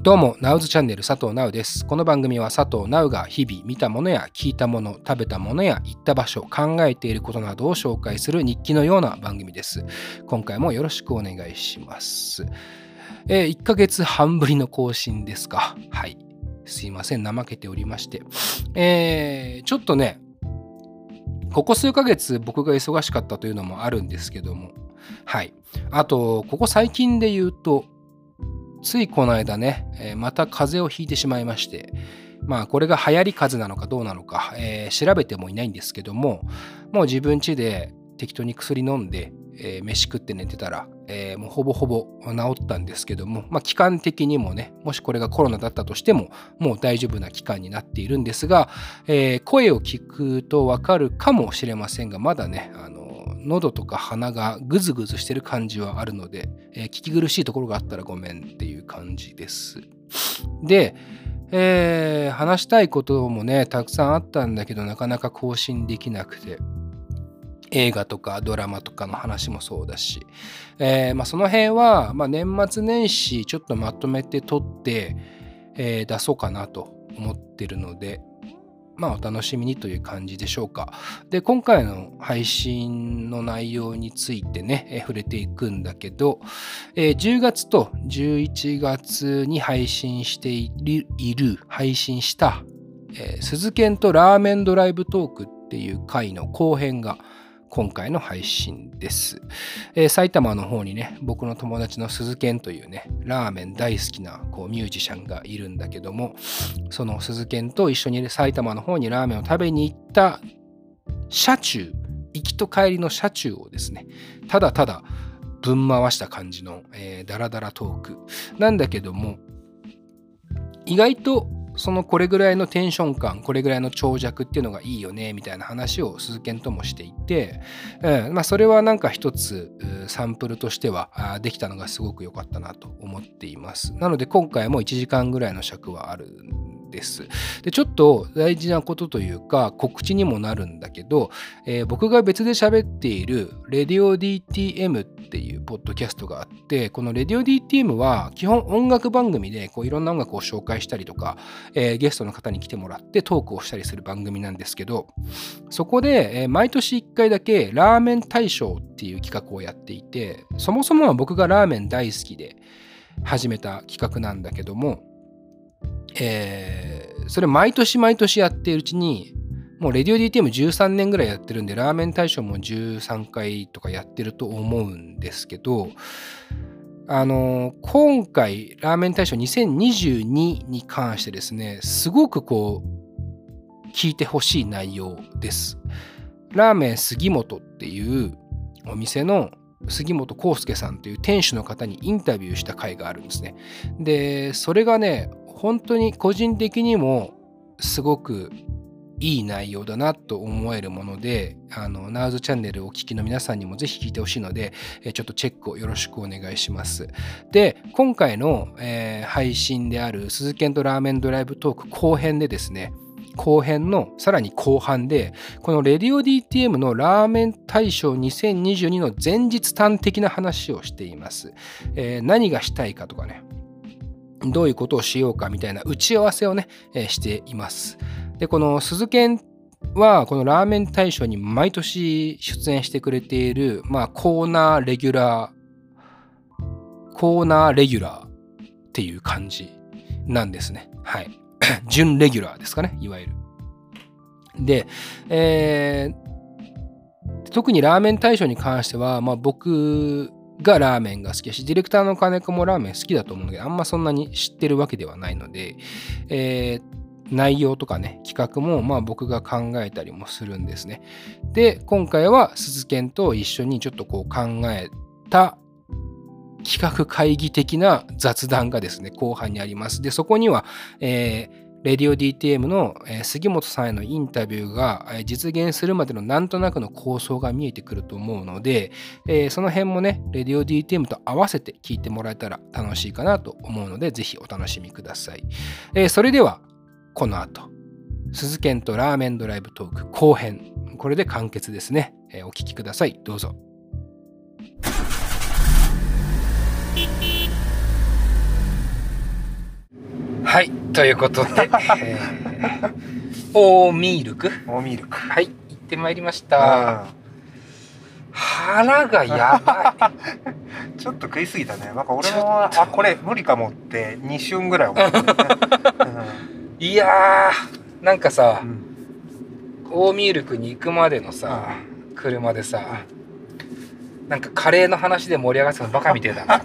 どうも、ナウズチャンネル佐藤ナウです。この番組は佐藤ナウが日々見たものや聞いたもの、食べたものや行った場所、考えていることなどを紹介する日記のような番組です。今回もよろしくお願いします。えー、1ヶ月半ぶりの更新ですか？はい。すいません、怠けておりまして。えー、ちょっとね、ここ数ヶ月僕が忙しかったというのもあるんですけども、はい。あと、ここ最近で言うと、ついこの間ね、え、また風邪をひいてしまいまして、まあこれが流行り風邪なのかどうなのか、えー、調べてもいないんですけども、もう自分家で適当に薬飲んで、えー、飯食って寝てたら、えー、もうほぼほぼ治ったんですけども、まあ、期間的にもね、もしこれがコロナだったとしても、もう大丈夫な期間になっているんですが、えー、声を聞くとわかるかもしれませんが、まだね、あの喉とか鼻がグズグズしてる感じはあるので、えー、聞き苦しいところがあったらごめんっていう感じです。で、えー、話したいこともね、たくさんあったんだけど、なかなか更新できなくて、映画とかドラマとかの話もそうだし、えーまあ、その辺は、まあ、年末年始ちょっとまとめて撮って、えー、出そうかなと思ってるので、まあ、お楽しみにという感じでしょうか。で、今回の配信の内容についてね、え触れていくんだけど、えー、10月と11月に配信している、配信した、えー、鈴研とラーメンドライブトークっていう回の後編が、今回の配信です、えー、埼玉の方にね、僕の友達の鈴賢というね、ラーメン大好きなこうミュージシャンがいるんだけども、その鈴賢と一緒に埼玉の方にラーメンを食べに行った車中、行きと帰りの車中をですね、ただただぶん回した感じの、えー、ダラダラトークなんだけども、意外とそのこれぐらいのテンション感これぐらいの長尺っていうのがいいよねみたいな話を鈴研ともしていて、うんまあ、それはなんか一つサンプルとしてはできたのがすごく良かったなと思っていますなので今回も1時間ぐらいの尺はあるです。で、ちょっと大事なことというか、告知にもなるんだけど、えー、僕が別で喋っている RadioDTM っていうポッドキャストがあって、この RadioDTM は基本音楽番組でこういろんな音楽を紹介したりとか、えー、ゲストの方に来てもらってトークをしたりする番組なんですけど、そこで、えー、毎年1回だけラーメン大賞っていう企画をやっていて、そもそもは僕がラーメン大好きで始めた企画なんだけども、えー、それ毎年毎年やっているうちに、もうレディオ DTM13 年ぐらいやってるんで、ラーメン大賞も13回とかやってると思うんですけど、あの、今回、ラーメン大賞2022に関してですね、すごくこう、聞いてほしい内容です。ラーメン杉本っていうお店の杉本康介さんという店主の方にインタビューした回があるんですね。で、それがね、本当に個人的にもすごくいい内容だなと思えるもので、あの、ナウズチャンネルをお聞きの皆さんにもぜひ聞いてほしいので、ちょっとチェックをよろしくお願いします。で、今回の、えー、配信である鈴研とラーメンドライブトーク後編でですね、後編のさらに後半で、このレディオ DTM のラーメン大賞2022の前日端的な話をしています。えー、何がしたいかとかね、どういうことをしようかみたいな打ち合わせをね、えー、しています。で、この鈴研は、このラーメン大賞に毎年出演してくれている、まあ、コーナーレギュラー、コーナーレギュラーっていう感じなんですね。はい。準レギュラーですかね、いわゆる。で、えー、特にラーメン大賞に関しては、まあ、僕がラーメンが好きだし、ディレクターの金子もラーメン好きだと思うんだけど、あんまそんなに知ってるわけではないので、えー、内容とかね、企画もまあ僕が考えたりもするんですね。で、今回は鈴研と一緒にちょっとこう考えた企画会議的な雑談がですね、後半にあります。で、そこには、えーレディオ DTM の杉本さんへのインタビューが実現するまでのなんとなくの構想が見えてくると思うので、えその辺もね、レディオ DTM と合わせて聞いてもらえたら楽しいかなと思うので、ぜひお楽しみくださいえ。それでは、この後、鈴研とラーメンドライブトーク後編。これで完結ですね。お聞きください。どうぞ。はいということで、えー、オーミールク？オーミールクはい行ってまいりました腹がやばい ちょっと食いすぎたねなんか俺もあこれ無理かもって2瞬ぐらい思った、ねうん、いやーなんかさ、うん、オーミールクに行くまでのさ、うん、車でさ、なんかカレーの話で盛り上がってたのバカみてえだな。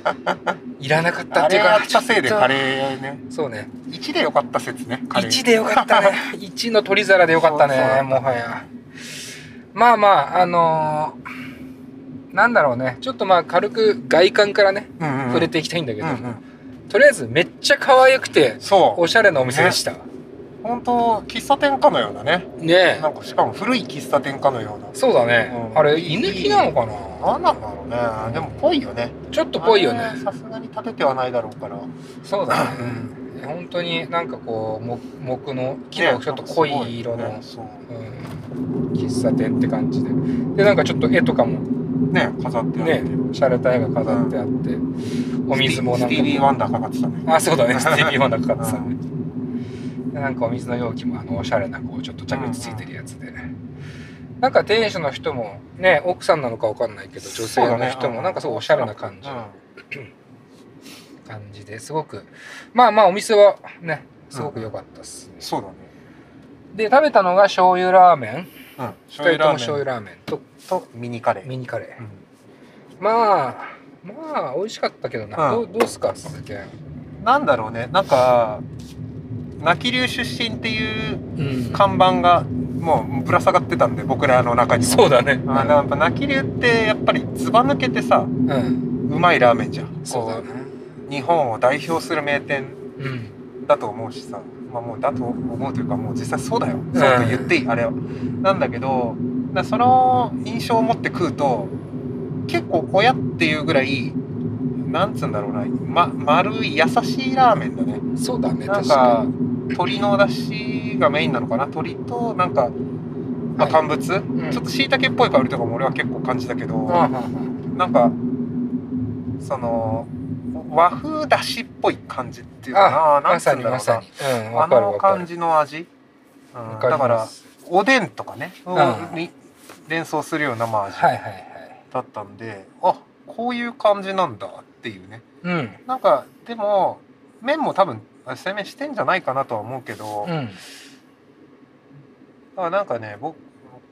いらなかったっていうか。あれったせいでカレーね。そうね。1でよかった説ね。1でよかったね。1の取り皿でよかったね、もはや。まあまあ、あのー、なんだろうね。ちょっとまあ軽く外観からね、うんうん、触れていきたいんだけど、うんうん、とりあえずめっちゃ可愛くて、おしゃれなお店でした。ね。本当喫茶店かのようなね。ね。なんかしかも古い喫茶店かのような。そうだね、うん、あれ居抜きなのかな？何なんだろうね。でもぽいよね。ちょっとぽいよね。さすがに建ててはないだろうから。そうだね、うん、本当になんかこう木の木のちょっと濃い色の、ねねう。ん、喫茶店って感じで。でなんかちょっと絵とかもね飾ってあって。ね洒落た絵が飾ってあって、お水もなんかスティービー・ワンダーかかってたね。あそうだね。スティービー・ワンダーかかってたね。でなんかお水の容器もあのおしゃれなこうちょっと着地ついてるやつで、なんか店主の人もね奥さんなのか分かんないけど女性の人もなんかすごいおしゃれな感じ、感じですごくまあまあお店はねすごく良かったっす、ね、そうだね。で食べたのが醤油ラーメン、うん、2人とも醤油ラーメン。ととミニカレー。ミニカレー、うん、まあまあ美味しかったけどな、うん、どうどうすか鈴木なんだろうね。なんか泣き流出身っていう看板がもうぶら下がってたんで僕らの中にも。そうだね。あやっぱ泣き流ってやっぱりずば抜けてさ、うん、うまいラーメンじゃん。そうだね日本を代表する名店だと思うしさ、まあもうだと思うというかもう実際そうだよ、そうと言っていいあれは。なんだけどその印象を持って食うと結構親っていうぐらいなんつうんだろうな、ま、丸い優しいラーメンだね。そうだねなんか鶏の出汁がメインなのかな？鶏となんか、まあ、乾物、はいうん、ちょっとしいたけっぽい香りとかも俺は結構感じたけど、うん、なんかその和風だしっぽい感じっていうかな。何つうんだろうな、まさにうん、あの感じの味、うん、だからおでんとかね、に連想するようなまあ味だったんで、あこういう感じなんだっていうね、うん、なんかでも麺も多分製麺してんじゃないかなとは思うけど、うん、あなんかね僕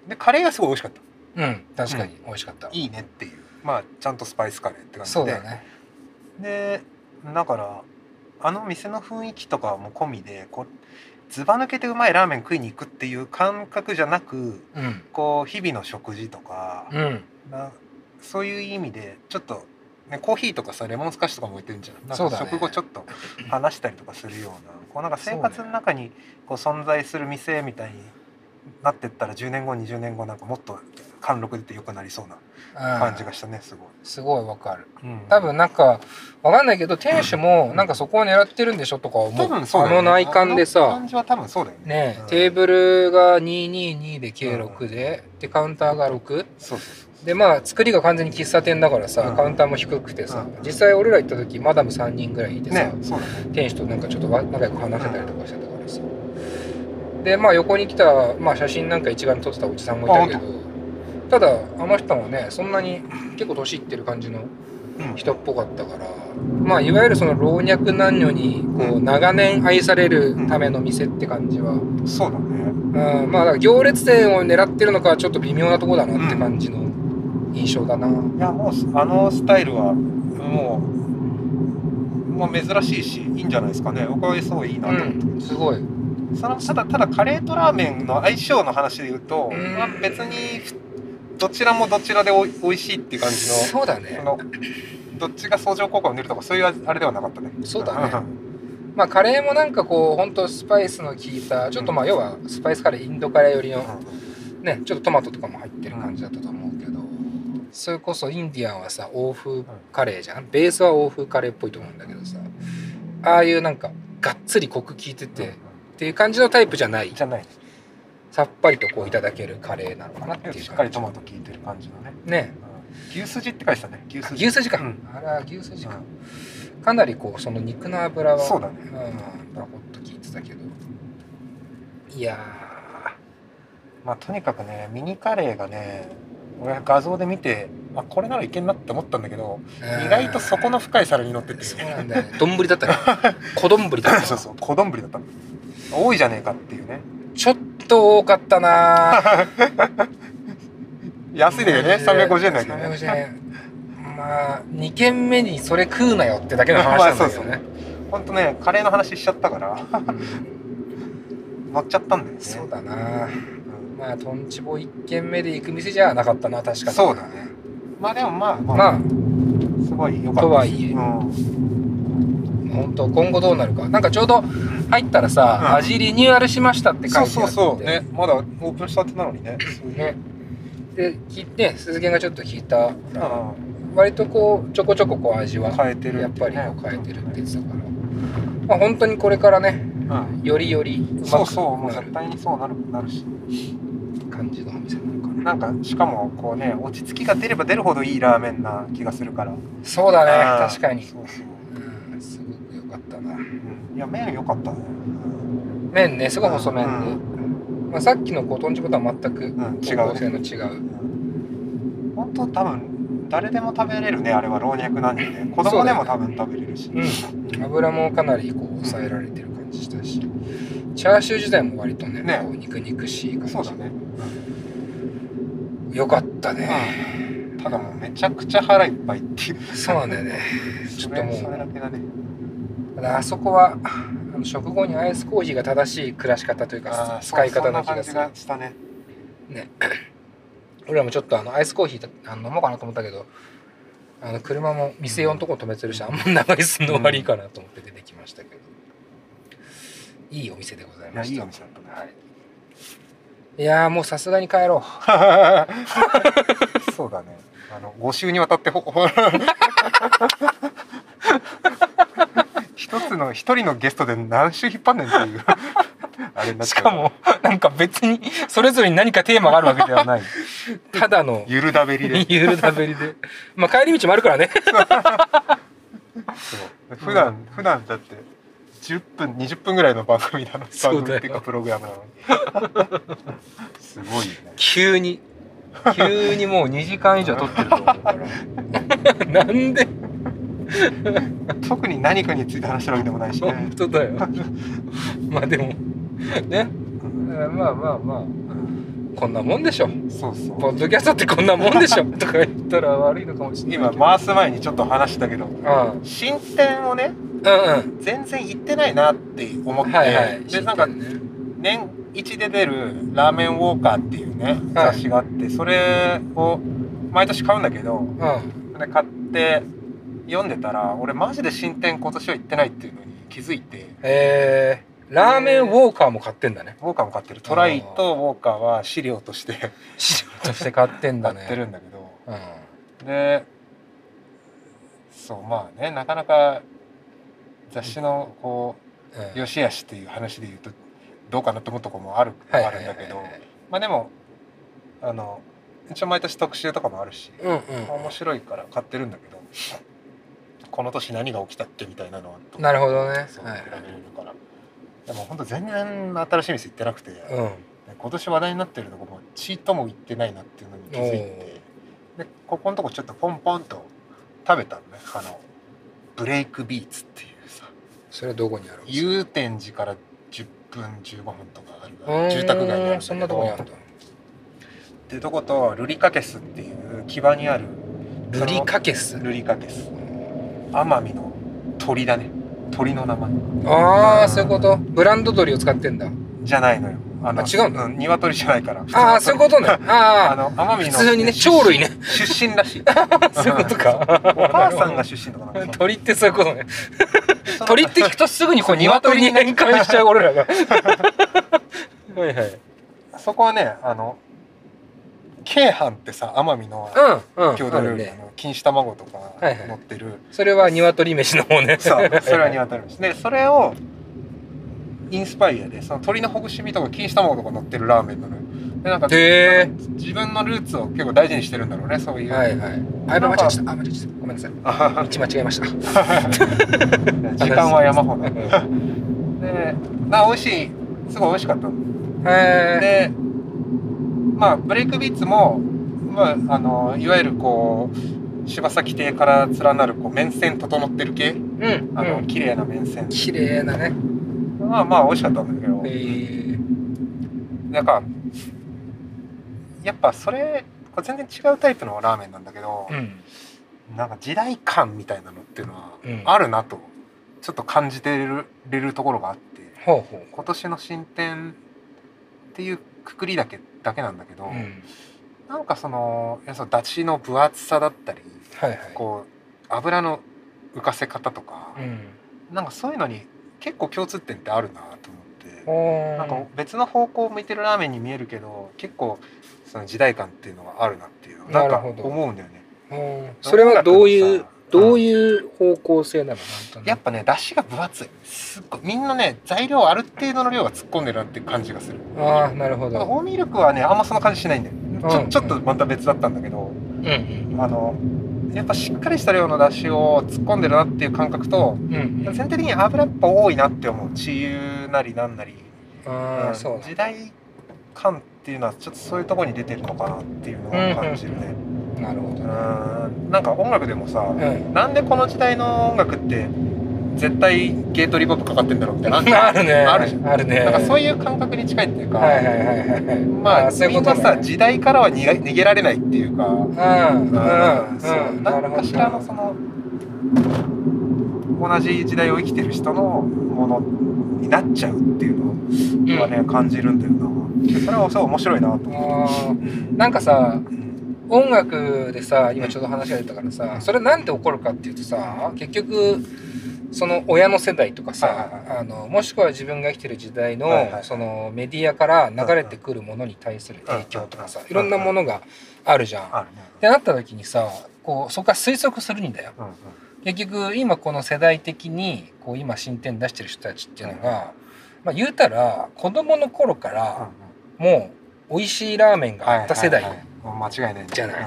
でカレーがすごい美味しかった。うん確かに美味しかった、いいねっていう。まあちゃんとスパイスカレーって感じで。そうだねでだからあの店の雰囲気とかも込みでこうずば抜けてうまいラーメン食いに行くっていう感覚じゃなく、うん、こう日々の食事とか、うん、そういう意味でちょっとね、コーヒーとかさレモンスカッシュとかも置いてるんじゃん。なんか食後ちょっと話したりとかするようなこうなんか生活の中にこう存在する店みたいになってったら10年後20年後なんかもっと貫禄出てよくなりそうな感じがしたね、すごい。すごいわかる、うん、多分なんかわかんないけど店主もなんかそこを狙ってるんでしょとか思う,、うん、うね、あの内観でさ。感じは多分そうだよね。ね、うん、テーブルが222で計6で、でカウンターが6そうそうそうでまあ作りが完全に喫茶店だからさ、うん、カウンターも低くてさ、うん、実際俺ら行った時マダム3人ぐらいいてさ、ねね、店主となんかちょっと仲良く話せたりとかしてたからさ、でまあ横に来た、まあ、写真なんか一眼撮ってたおじさんもいたけどただあの人もねそんなに結構年いってる感じの人っぽかったから、まあいわゆるその老若男女にこう長年愛されるための店って感じは、そうだね。うん。まあ行列店を狙ってるのかちょっと微妙なとこだなって感じの、印象だな。いやもうあのスタイルはもうもう珍しいしいいんじゃないですかね。僕はすごいいいなと思って、うん、すごい。そのただただカレーとラーメンの相性の話で言うと、うまあ、別にどちらもどちらでおいおいしいっていう感じのそうだね。のどっちが相乗効果を出るとかそういうあれではなかったね。そうだね。まあカレーもなんかこうほんとスパイスの効いたちょっとまあ要はスパイスカレーインドカレー寄りの、ねちょっとトマトとかも入ってる感じだったと思うけど、それこそインディアンはさ欧風カレーじゃん？ベースは欧風カレーっぽいと思うんだけどさああいうなんかがっつりコク効いてて、っていう感じのタイプじゃない。じゃないさっぱりとこういただけるカレーなのかなっていうしっかりトマト効いてる感じのね。ね、うん、牛すじって書いてたね。牛すじ。牛すじか、うん、あら牛すじか、かなりこうその肉の脂はそうだね。うんバコッと効いてたけど。いやまあとにかくねミニカレーがね俺は画像で見てあこれならいけんなって思ったんだけどー。意外と底の深い皿に乗ってて。そうなんだよ。ね丼だったね。小丼だった。そうそう小丼だった。の多いじゃねえかっていうねちょっと多かったな。安いだよね350円だけどね。350円。まあ2軒目にそれ食うなよってだけの話なんだけどね、ほんとねカレーの話しちゃったから。乗っちゃったんだよね。そうだな。うんまあとんちぼ1軒目で行く店じゃなかったな確かに。そうだね。まあでもまあまあ、まあすごい良かったとはいえ。うん、本当今後どうなるか。なんかちょうど入ったらさ、うん。味リニューアルしましたって書いてあって。そうそうそう。ね。まだオープンしたてなのにね。ね。で聞いて鈴木がちょっと聞いた。割とこうちょこちょここう味はん変えてるやっぱり変えてるって言ってたから、まあ本当にこれからねうん。よりよりうそうそう。もう絶対にそうなるなるし。感じのお店なのかななんかしかもこうね落ち着きが出れば出るほどいいラーメンな気がするから。そうだね。うん。確かに。そうそう、うん。すごく良かったな。うん、いや麺良かったね。麺ねすごい細麺で、まあ、さっきのこう豚汁とは全くうん違う。ね方向性の違う、本当多分誰でも食べれるねあれは老若男女で。子供でも多分食べれるし。うん、油もかなりこう抑えられてる感じしたし。チャーシュー自体も割とねね。こう肉肉しい感じ。そうだね、よかったね、ただもうめちゃくちゃ腹いっぱいっていう。そうなんだよね。ちょっともうそれだけだねあそこは食後にアイスコーヒーが正しい暮らし方というか使い方な気がする。したね。ね。俺らもちょっとあのアイスコーヒーあの飲もうかなと思ったけどあの車も店用のとこ止めてるしあんま長居するの悪いかなと思って出てきましたけど、いいお店でございました。いやいいお店だったね。はい、いやーもうさすがに帰ろ そうだね。あの5週にわたってほほ 一つの一人のゲストで何週引っ張んねんっていう。あれになっしかもなんか別にそれぞれに何かテーマがあるわけではない。ただの。ゆるだべりで。ゆるだべりで。まあ帰り道もあるからね。そう。普段普段だって10分20分ぐらいの番組なの番組っていうかプログラムなのに。すごいよね。急に。急にもう2時間以上撮ってるとなんで？特に何かについて話してるわけでもないしね。本当だよ。まあでもね。まあまあまあ。こんなもんでしょ。そうそう。ポッドキャストってこんなもんでしょ。とか言ったら悪いのかもしれない今回す前にちょっと話したけどあ進展をねあうん。全然行ってないなって思って、はいはい。でなんか年一で出る「ラーメンウォーカー」っていうねはい。雑誌があってそれを毎年買うんだけどうん。で買って読んでたら俺マジで進展今年は行ってないっていうのに気づいて。えー、ラーメンウォーカーも買ってんだね。ウォーカーも買ってる。トライとウォーカーは飼料として。資料として買ってんだね。買ってるんだけど。うん。でそうまあねなかなか雑誌のこうん。う良し悪しっていう話で言うとどうかなと思うとこもあるはいあるんだけどまあでもあの一応毎年特集とかもあるし面白いから買ってるんだけどこの年何が起きたってみたいなのはなるほどね。そうはい。比べれるから。でも本当全然新しい店行ってなくて、うん。今年話題になってるとこもちっとも行ってないなっていうのに気づいてでここのとこちょっとポンポンと食べたのね。あのブレイクビーツっていうさそれはどこにあるんですか？祐天寺から10分15分とかある住宅街にあるそんなとこにあるんだ。っていうとことルリカケスっていう木場にあるルリカケス？ルリカケス奄美の鳥だね。鳥の名前。ああそういうこと？ブランド鳥を使ってんだ。じゃないのよ。あのあ違うの？ん鶏じゃないから。ああそういうことね。ああの奄美の普通にね鳥類ね。出身らしい。あ そういうことか。お母さんが出身とかなんか。鳥ってそういうことね。鳥って聞くとすぐにこう鶏に変換しちゃう俺らが。はいはい。そこはねあの京阪ってさ奄美の郷土料理、の錦糸卵とかはいはい。乗ってる、それは鶏飯の方ね。そう それは鶏ですでそれをインスパイアでその鶏のほぐし身とか錦糸卵とか乗ってるラーメンなのよ。でなんか自分のルーツを結構大事にしてるんだろうねそういう。はいはい。あ間違えちゃった。あ間違えちゃった。ごめんなさい。道間違えました。時間は山ほど。でな美味しい。すごい美味しかったへえでまあブレイクビーツもまああのいわゆるこう柴崎邸から連なるこう面線整ってる系、うん、あの、うん、綺麗な面線。綺麗なね。まあまあ美味しかったんだけど。へえなんかやっぱそれこれ全然違うタイプのラーメンなんだけど、うん、なんか時代感みたいなのっていうのはあるなと、ちょっと感じてれるところがあって、ほうほう。今年の新店っていうくくりだけだけなんだけど、うん、なんかそのやそのだしの分厚さだったり、はいはい、こう油の浮かせ方とか、うん、なんかそういうのに結構共通点ってあるなと思ってなんか別の方向を向いてるラーメンに見えるけど結構その時代感っていうのがあるなっていうなんか思うんだよね。それはどういうどういう方向性なの、うん、やっぱね出汁が分厚い。すっごいみんなね材料ある程度の量が突っ込んでるなっていう感じがする。ああなるほど。大ミルクはねあんまそんな感じしないんだよ、うん、ちょちょっとまた別だったんだけど、うん、あのやっぱしっかりした量の出汁を突っ込んでるなっていう感覚と、うん、全体的に油っぱ多いなって思う。治癒なりなんなり。あ、うん、そう時代感っていうのはちょっとそういうところに出てるのかなっていうのを感じるね。うんうん、なるほど、ね、うん。なんか音楽でもさ、うん、なんでこの時代の音楽って絶対ゲートリボットかかってんだろうみたいなあるね。あるじゃん。あるね。なんかそういう感覚に近いっていうかまあそういうこと、ね、さ時代からは逃げ逃げられないっていうか。うんうん、そう。何かしらのその同じ時代を生きてる人のものになっちゃうっていうのはね、うん、感じるんだよな。それはそう面白いなと思ってなんかさ、音楽でさ今ちょうど話が出たからさそれなんで起こるかっていうとさ結局その親の世代とかさ、あのもしくは自分が生きてる時代の,、そのメディアから流れてくるものに対する影響とかさ、いろんなものがあるじゃん。ってなった時にさこうそこから推測するんだよ。結局今この世代的にこう今進展出してる人たちっていうのが、まあ、言うたら子供の頃からもう美味しいラーメンがあった世代間違いない。じゃない。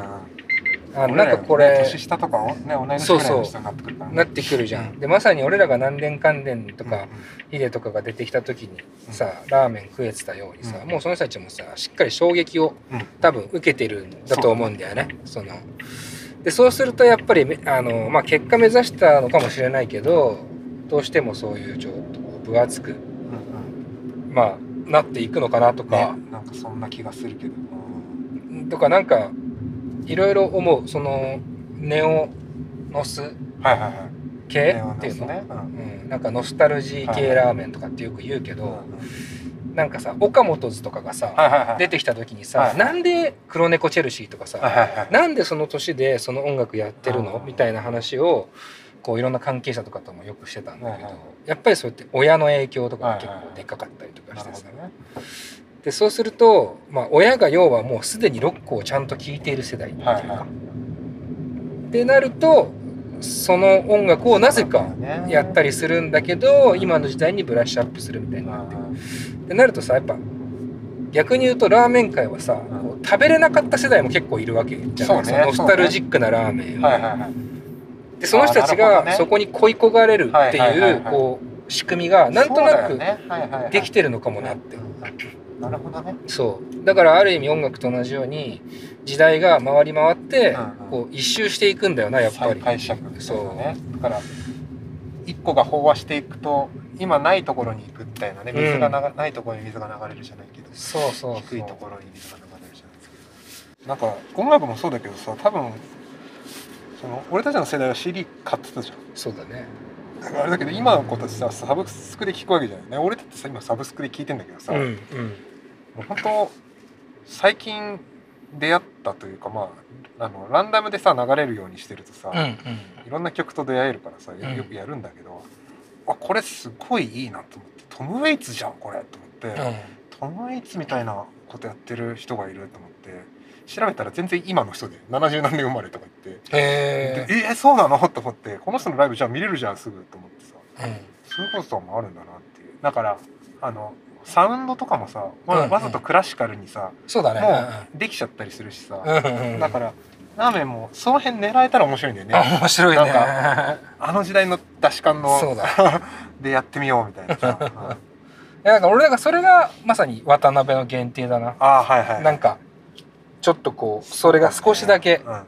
あなんかこれ、年下とかね同い年ぐらいの人になってくるから、ね、なってくるじゃん。でまさに俺らが何年関連とか、ヒデとかが出てきた時にさ、ラーメン食えてたようにさ、もうその人たちもさしっかり衝撃を多分受けてるんだと思うんだよね。そのでそうするとやっぱりあの、まあ、結果目指したのかもしれないけどどうしてもそういうちょっと分厚く、まあなっていくのかなとか、ね、なんかそんな気がするけど、とかなんかいろいろ思う。そのネオノス系っていうの、ね。うん、なんかノスタルジー系ラーメンとかってよく言うけど、はいはい、なんかさ岡本図とかがさ、出てきた時にさ、はなんで黒猫チェルシーとかさ、はなんでその年でその音楽やってるの？みたいな話をこういろんな関係者とかともよくしてたんだけど、やっぱりそうやって親の影響とかが結構でかかったりとかしてさ、でそうすると、まあ、親が要はもうすでにロックをちゃんと聴いている世代っていうか、ってなるとその音楽をなぜかやったりするんだけど今の時代にブラッシュアップするみたいになってる。ってなるとさやっぱ逆に言うとラーメン界はさ、こう食べれなかった世代も結構いるわけじゃないですか、ノスタルジックなラーメンを。はいはいはい。でその人たちがそこに恋焦がれるっていうこう仕組みがなんとなくできてるのかもなって。なるほどね。そう。だからある意味音楽と同じように時代が回り回ってこう一周していくんだよなやっぱり。解釈そう。ね。だから一個が飽和していくと今ないところに行くみたいなね水がな、うん、ないところに水が流れるじゃないけどそうそう低いところに水が流れるじゃないですけど。なんか音楽もそうだけどさ多分その俺たちの世代は CD 買ってたじゃん。そうだね。あれだけど今の子たちさサブスクで聞くわけじゃない。ね俺だってさ今サブスクで聞いてんだけどさ、うんうん、本当最近出会ったというかまああのランダムでさ流れるようにしてるとさ、うんうん、いろんな曲と出会えるからさよくやるんだけど、うん、あこれすごいいいなと思ってトム・ウェイツじゃんこれと思って、うん、トム・ウェイツみたいなことやってる人がいると思って調べたら全然今の人で70何年生まれとか言ってへえー、そうなの？と思ってこの人のライブじゃあ見れるじゃんすぐと思ってさ、うん、そういうこともあるんだなっていう。だからあのサウンドとかもさ、わうん。わざとクラシカルにさ、そうだね。もうできちゃったりするしさ、うんうんうん。だからラーメンもその辺狙えたら面白いんだよね。あ面白いね。なんあの時代の出し感のそうだ。でやってみようみたいなさ、うん。いやなんか俺なんかそれがまさに渡辺の限定だな。ああはいはいなんかちょっとこうそれが少しだけうんうんうん。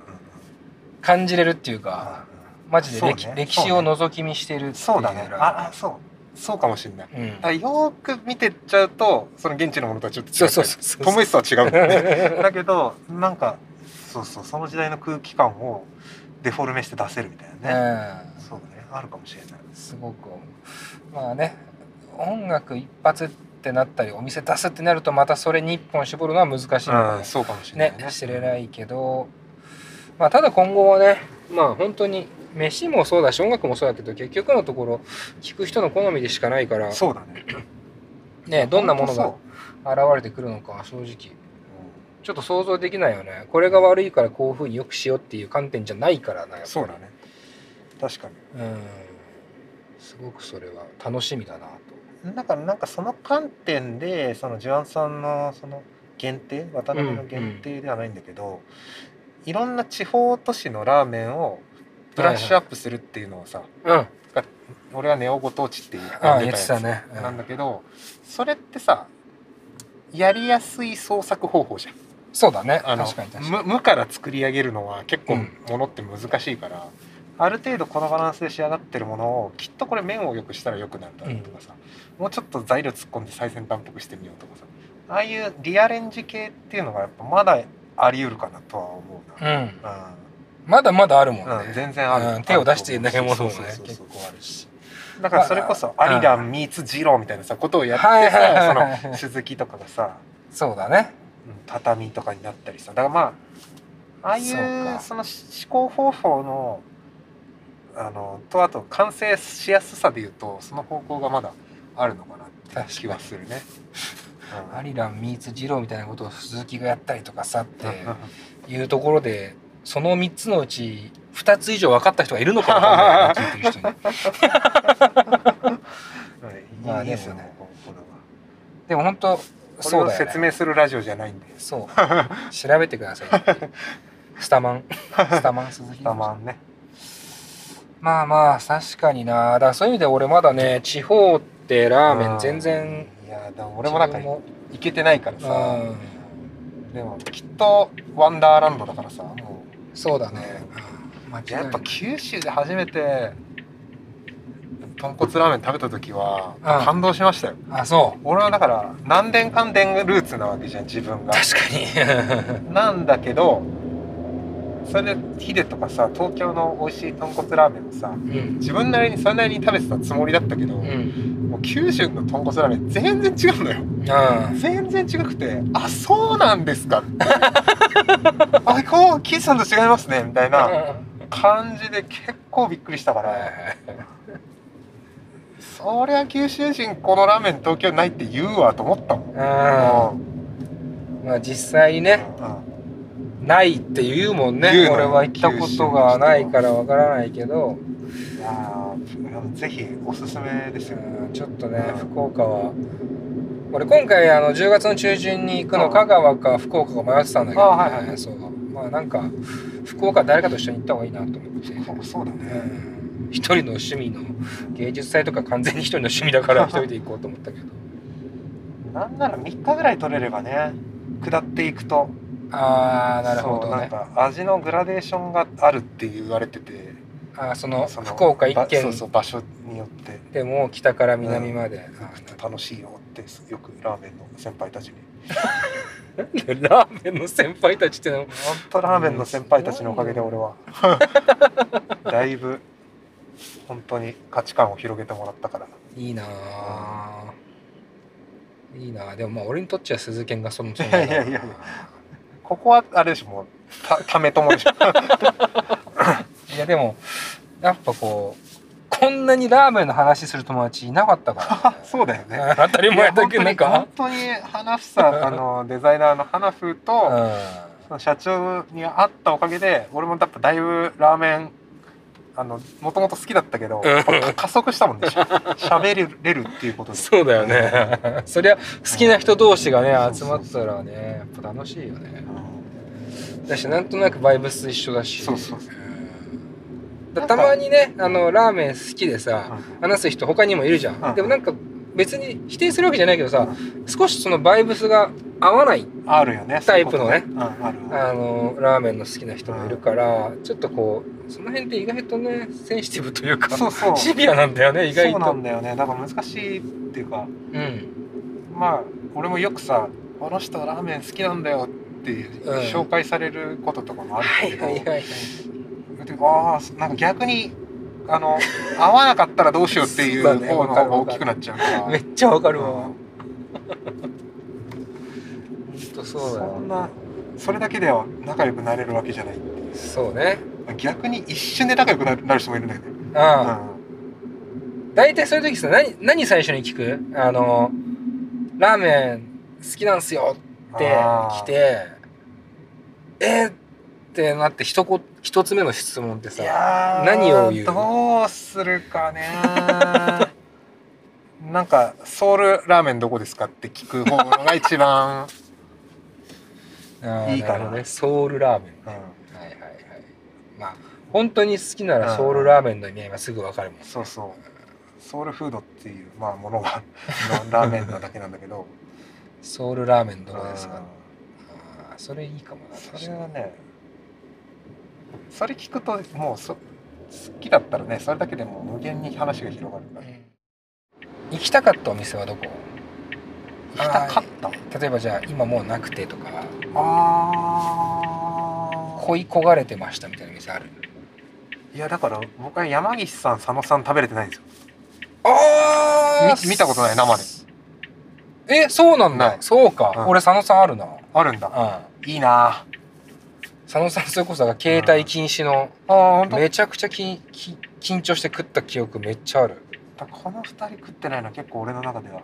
感じれるっていうかマジで歴,、ね。歴史を覗き見してるっていうそうだね。ああそうそうかもしれない。うん。あよーく見てっちゃうとその現地のものとはちょっと違そうそうそうそう。トムイスとは違うんだよね。だけどなんかそうそうその時代の空気感をデフォルメして出せるみたいなね、うん。そうだね。あるかもしれない。すごく。まあね音楽一発ってなったりお店出すってなるとまたそれに一本絞るのは難しいので、うんそうかもしれないね。ね知れないけど。まあただ今後はねまあ本当に飯もそうだし音楽もそうだけど結局のところ聞く人の好みでしかないからそうだね。ねどんなものほがと現れてくるのかは正直ちょっと想像できないよね。これが悪いからこういうふうによくしようっていう観点じゃないからなやっぱり。そうだね。確かに。うん。すごくそれは楽しみだなと。だからなんかその観点でそのジュアンさんのその限定渡辺の限定ではないんだけど、いろんな地方都市のラーメンをブラッシュアップするっていうのをさ、うん。俺はネオご当地って言ったてたね、うん。なんだけどそれってさやりやすい創作方法じゃん。そうだね。あの確かに確かに。無無から作り上げるのは結構うん。ものって難しいから、ある程度このバランスで仕上がってるものをきっとこれ麺を良くしたら良くなるだろうとかさ、もうちょっと材料突っ込んで最先端っぽくしてみようとかさああいうリアレンジ系っていうのがやっぱまだあり得るかなとは思うな、うんまだまだあるもんね、うん全然ある。うん手を出していないものもね結構あるしだからそれこそアリランミーツジローみたいなさことをやってさその鈴木とかがさそうだね。うん畳とかになったりさ。だからまあああいそうその思考方法のあのとあと完成しやすさでいうとその方向がまだあるのかなって気はするね。うん。アリランミーツジローみたいなことを鈴木がやったりとかさってうん。いうところでその3つのうち2つ以上分かった人がいるのかな聞いてる人に。はい。まあいいですねでも本当そうだよ、を説ね、明するラジオじゃないんで。そう。調べてください。スタマン。スタマン鈴木たまん。ね。まあまあ確かにな。だからそういう意味で俺まだね地方ってラーメン全然いやでも俺もなんか行けてないからさ。うん。でもきっとワンダーランドだからさ。もうそうだね、うん、間違いない。やっぱ九州で初めて豚骨ラーメン食べた時はうん。感動しましたよ、あそう。俺はだから何年間伝ルーツなわけじゃん自分が。確かに。なんだけどそれでヒデとかさ東京の美味しい豚骨ラーメンをさうん。自分なりにそれなりに食べてたつもりだったけど、うん。もう九州の豚骨ラーメン全然違うのよ。うん全然違くて「あそうなんですか」あこう岸さんと違いますね」みたいな感じで結構びっくりしたから、そりゃ九州人このラーメン東京ないって言うわと思ったもん。うん。まあ実際にね。うんないって言うもんね。俺は行ったことがないからわからないけど、いやーぜひおすすめですよ。うんちょっとね福岡は。俺今回あの10月の中旬に行くの香川か福岡か迷ってたんだけど、あはいはい。そう。まあなんか福岡誰かと一緒に行った方がいいなと思って、そうそうだね。うん。一人の趣味の芸術祭とか完全に一人の趣味だから 一人で行こうと思ったけど。なんなら3日ぐらい取れればね下っていくとああなるほそうなんどねか味のグラデーションがあるって言われてて。あーそのその福岡一ば軒そうそう場所によって。でも北から南まで、あー行くと楽しいよってよくラーメンの先輩たちに。ラーメンの先輩たちっての？は本当ラーメンの先輩たちのおかげで俺は。だいぶ本当に価値観を広げてもらったから。いいなあいいなあでもまあ俺にとっちゃ鈴研がその存いやいやいやいやここはあれでしょもうたためともでしょ。いやでもやっぱこうこんなにラーメンの話する友達いなかったから、ね、そうだよね。当たり前だけどなんか。本当に花房あのデザイナーの花風と、うその社長に会ったおかげで俺もやっぱだいぶラーメンあのもともと好きだったけど、加速したもんね。喋れるっていうことで。そうだよね。そりゃ好きな人同士がね、集まったらねやっぱ楽しいよね、だしなんとなくバイブス一緒だし。そうそうたまにねあのラーメン好きでさ、話す人他にもいるじゃん、でもなんか別に否定するわけじゃないけどさ、少しそのバイブスが合わないあるよね。タイプのねあのラーメンの好きな人もいるから、ちょっとこうその辺って意外とねセンシティブというかそうそう。シビアなんだよね意外と。そうなんだよね。だから難しいっていうか、うん、まあ俺もよくさ「あの人ラーメン好きなんだよ」って紹介されることとかもあるけど、うんはいはいはいはい、ああなんか逆にあの合わなかったらどうしようっていう方の方が大きくなっちゃうから。めっちゃわかるわ、うん、当そうだよ、そんなそれだけでは仲良くなれるわけじゃない。そうね。逆に一瞬で仲良くなる人もいるんだけどね。ああ、うん、大体そういう時さ何何最初に聞く？あのラーメン好きなんすよって来てえー、ってなって一言一つ目の質問ってさ何を言う？どうするかね。なんかソウルラーメンどこですかって聞く方が一番。いいかな。ねソウルラーメン、ね、うん、はいはいはい。まあ本当に好きならソウルラーメンの意味合いはすぐ分かるもん、ね、そうそう。ソウルフードっていう、まあ、ものが ラーメンなだけなんだけど。ソウルラーメンどこですか、あそれいいかもなそれはねそれ聞くともうそ好きだったらねそれだけでも無限に話が広がるから、うん、行きたかったお店はどこ？行きたかった？例えばじゃあ今もうなくてとか。あ恋焦がれてましたみたいな店ある？いやだから僕は山岸さん佐野さん食べれてないんですよ。ああ見たことない生で。えそうなんだ、そうか、うん、俺佐野さんあるな。あるんだ、うん、いいな佐野さんそれこそ携帯禁止の、あめちゃくちゃきき緊張して食った記憶めっちゃある。この2人食ってないのは結構俺の中では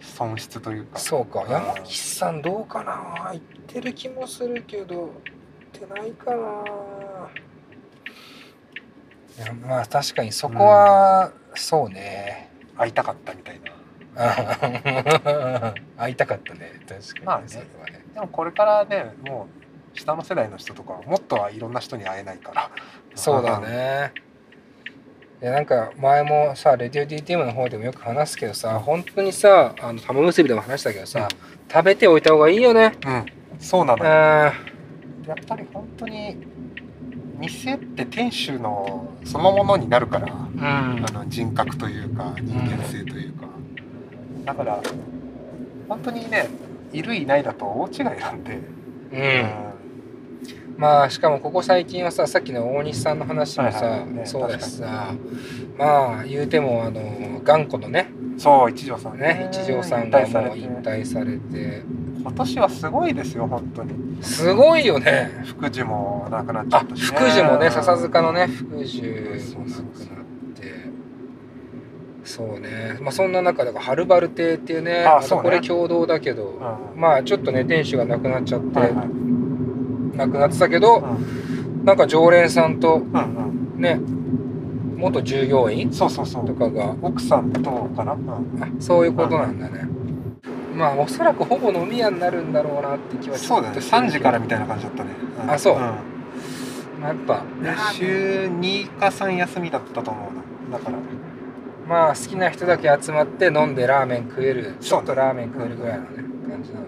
損失というか。そうか。山岸さんどうかな？言ってる気もするけど言ってないかな。いやまあ確かにそこは、そうね。会いたかったみたいな。会いたかったね。確かに、まあね、ね。でもこれからねもう下の世代の人とかもっとはいろんな人に会えないから。そうだね。いやなんか前もさレディオ DTM の方でもよく話すけどさ本当にさあの玉結びでも話したけどさ、うん、食べておいた方がいいよね。うん。そうなのやっぱり本当に店って店主のそのものになるから、うん、あの人格というか人間性というか、うん、だから本当にねいるいないだと大違いなんで、うんまあしかもここ最近はささっきの大西さんの話もさ、はいはいね、そうだしさまあ言うてもあの頑固のね。そう一条さん。ね一条さんがもう引退されて。今年はすごいですよ本当に。すごいよね。福寿もなくなっちゃったし、ね、福寿もね笹塚のね福寿もなくなって。そうね。まあそんな中だからはるばる亭っていうねあこれ共同だけど、うん、まあちょっとね店主がなくなっちゃって、はいはい亡くなってたけど、うん、なんか常連さんと、ね元従業員そうそうそう。とかが。奥さんとかな、そういうことなんだね、うん、まあおそらくほぼ飲み屋になるんだろうなって気はちょっとそうだね。3時からみたいな感じだったね、うん、あそう、まあ、やっぱ週2か3休みだったと思うな。だから。まあ好きな人だけ集まって飲んでラーメン食える。ちょっとラーメン食えるぐらいのね感じなの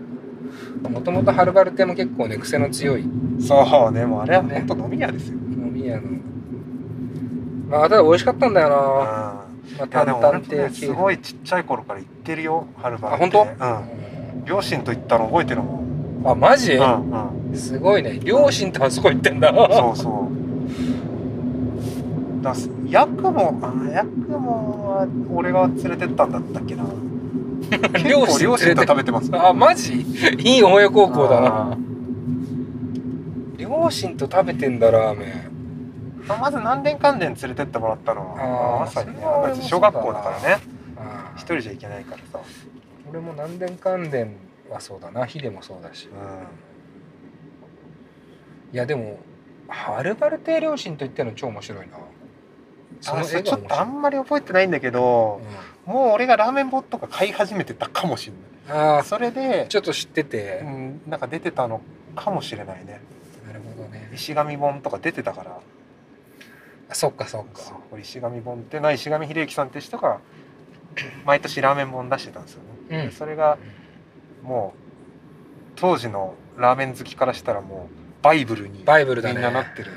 もともとはるばる亭も結構ね癖の強い。そうねもうあれは本当飲み屋ですよ、ね、飲み屋の。まあただ美味しかったんだよな、まあ、淡々亭、ね、すごいちっちゃい頃から行ってるよはるばる亭あ本当？うん。両親と行ったの覚えてるもん。あマジ、うんうん、すごいね。両親とあそこ行ってんだ。そうそう。だヤクモあヤクモは俺が連れてったんだったっけな両親両親と食べてますあマジ？いい親孝行だな。両親と食べてんだラーメン。まず何年関連連れてってもらったのはまさにね。小学校だからね。一人じゃいけないからさ。俺も何年関連はそうだな。ヒデもそうだし、うん、いやでもはるばる亭両親と言っての超面白いな。そのちょっとあんまり覚えてないんだけど、うん、もう俺がラーメンボとか買い始めてたかもしれない。あそれでちょっと知ってて、うん、なんか出てたのかもしれないね。なるほどね。石神本とか出てたから。あそっかそっか。そう石神本ってない石神秀之さんって人が毎年ラーメン本出してたんですよね、うん、それがもう当時のラーメン好きからしたらもうバイブルにみんななってる、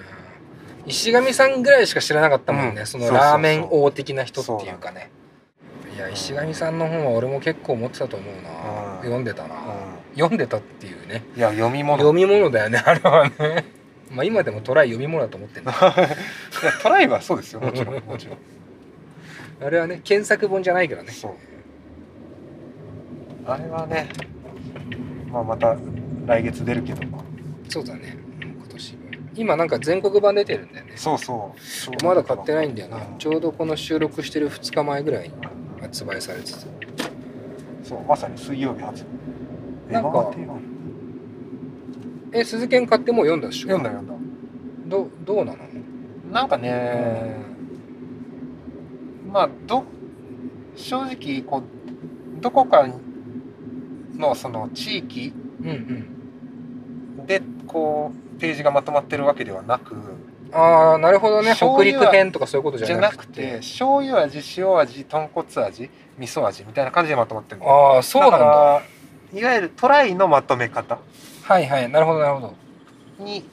石上さんぐらいしか知らなかったもんね、うん、そのラーメン王的な人っていうかねいや石上さんの本は俺も結構持ってたと思うな、うん、読んでたな、うん、読んでたっていうね。いや読み物。読み物だよねあれはね。まあ今でもトライ読み物だと思ってんだ。トライはそうですよ。もちろん もちろん。あれはね検索本じゃないからね。そう。あれはねまあまた来月出るけど。そうだね。今年今なんか全国版出てるんだよね。そうそう。まだ買ってないんだよな、ちょうどこの収録してる2日前ぐらいに発売されつつそうまさに水曜日発売。なんかえ鈴研買ってもう読んだでしょ？読んだ読んだ。どどうなの？なんかね、うん、まあど正直こうどこかのその地域でこうページがまとまってるわけではなくああなるほどね。北陸編とかそういうことじゃなくて。醤油味塩味豚骨味味噌味みたいな感じでまとまってるああそうなんだ。いわゆるトライのまとめ方。はいはいなるほどなるほど。に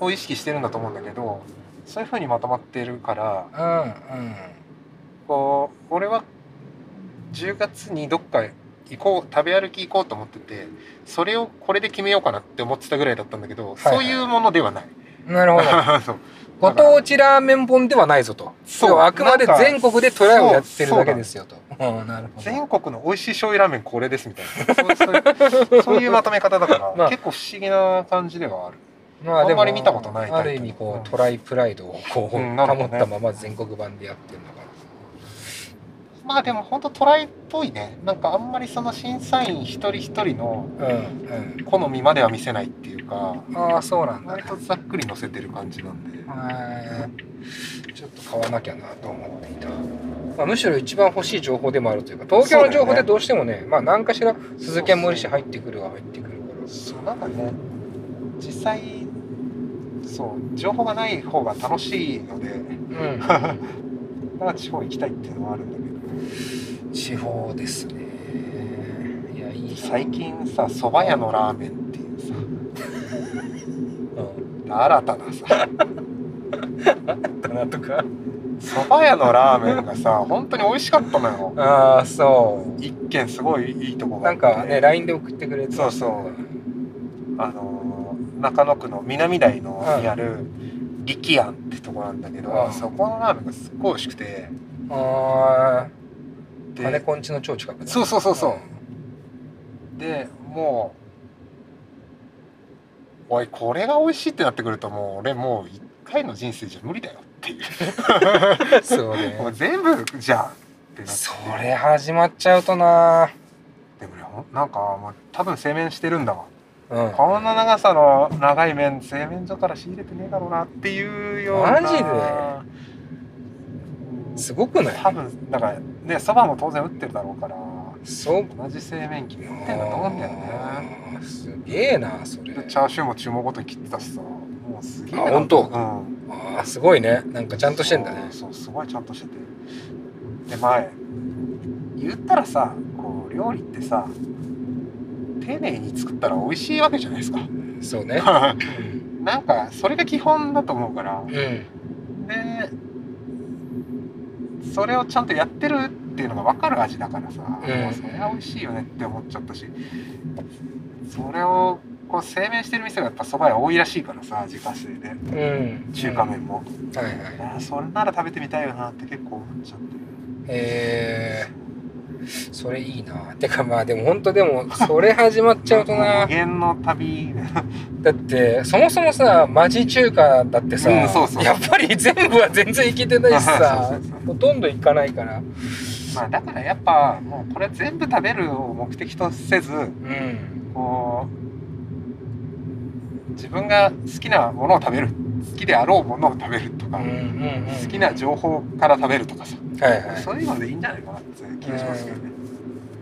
を意識してるんだと思うんだけどそういうふうにまとまってるからうんうん。こう俺は10月にどっか行こう食べ歩き行こうと思っててそれをこれで決めようかなって思ってたぐらいだったんだけど、はいはい、そういうものではない。なるほど。ご当地ラーメン本ではないぞと。そう。あくまで全国でトライをやってるだけですよと。全国の美味しい醤油ラーメンこれですみたいな。そうそういうまとめ方だから、まあ、結構不思議な感じではある。まあ、あんまり見たことないある意味こう、トライプライドをこう、うん、保ったまま全国版でやってるの。かまあでも本当トライっぽいね。なんかあんまりその審査員一人一人の好みまでは見せないっていうか、うんうん、ああそうなんだ、割とざっくり載せてる感じなんで。ちょっと買わなきゃなと思っていた、まあ、むしろ一番欲しい情報でもあるというか東京の情報でどうしてもね、ね、まあ何かしら鈴木もいるし入ってくるは入ってくるから。そうなんかね。実際そう情報がない方が楽しいので、うん、だから地方行きたいっていうのはあるんだけど地方ですね。いやいい。最近さ蕎麦屋のラーメンっていうさ、うん、新たなさ。なとか？蕎麦屋のラーメンがさ本当に美味しかったのよ。ああそう。一軒すごいいいとこがなんかね LINE で送ってくれてそうそう。あの中野区の南台のにある力庵ってとこなんだけど、そこのラーメンがすっごい美味しくて。ああ金子んちの超近くそうそうそうそう、うん、でもうおいこれが美味しいってなってくるともう俺もう一回の人生じゃ無理だよっていう。そうね。もう全部じゃあってなって。それ始まっちゃうとな。でもねなんか、まあ、多分製麺してるんだわ。うん、こんな長さの長い麺製麺所から仕入れてねえだろうなっていうような。マジで？すごくない？多分だからねそばも当然打ってるだろうからそう。同じ製麺機で打ってんだと思うんだよね。すげえなそれ。チャーシューも注文ごとに切ってたしさ。もうすげえあ本当？うん。あすごいね。なんかちゃんとしてんだね。そうすごいちゃんとしてて。で前言ったらさこう料理ってさ丁寧に作ったら美味しいわけじゃないですか。そうね、なんかそれが基本だと思うから、うん、でそれをちゃんとやってるっていうのが分かる味だからさ、うん、もうそれは美味しいよねって思っちゃったし。それをこう製麺してる店がやっぱそば屋多いらしいからさ自家製で、うん、中華麺も、うん、はいはい、それなら食べてみたいよなって結構思っちゃって。へえそれいいな。てかまあでも本当でもそれ始まっちゃうとな。無限の旅。だってそもそもさ町中華だってさ、うん、そうそう。やっぱり全部は全然いけてないしさ ほとんどいかないから。まあだからやっぱもうこれ全部食べるを目的とせず、うん、こう自分が好きなものを食べる。っ好きであろうものを食べるとか、好きな情報から食べるとかさ、はいはい。そういうのでいいんじゃないかなって気がしますけどね、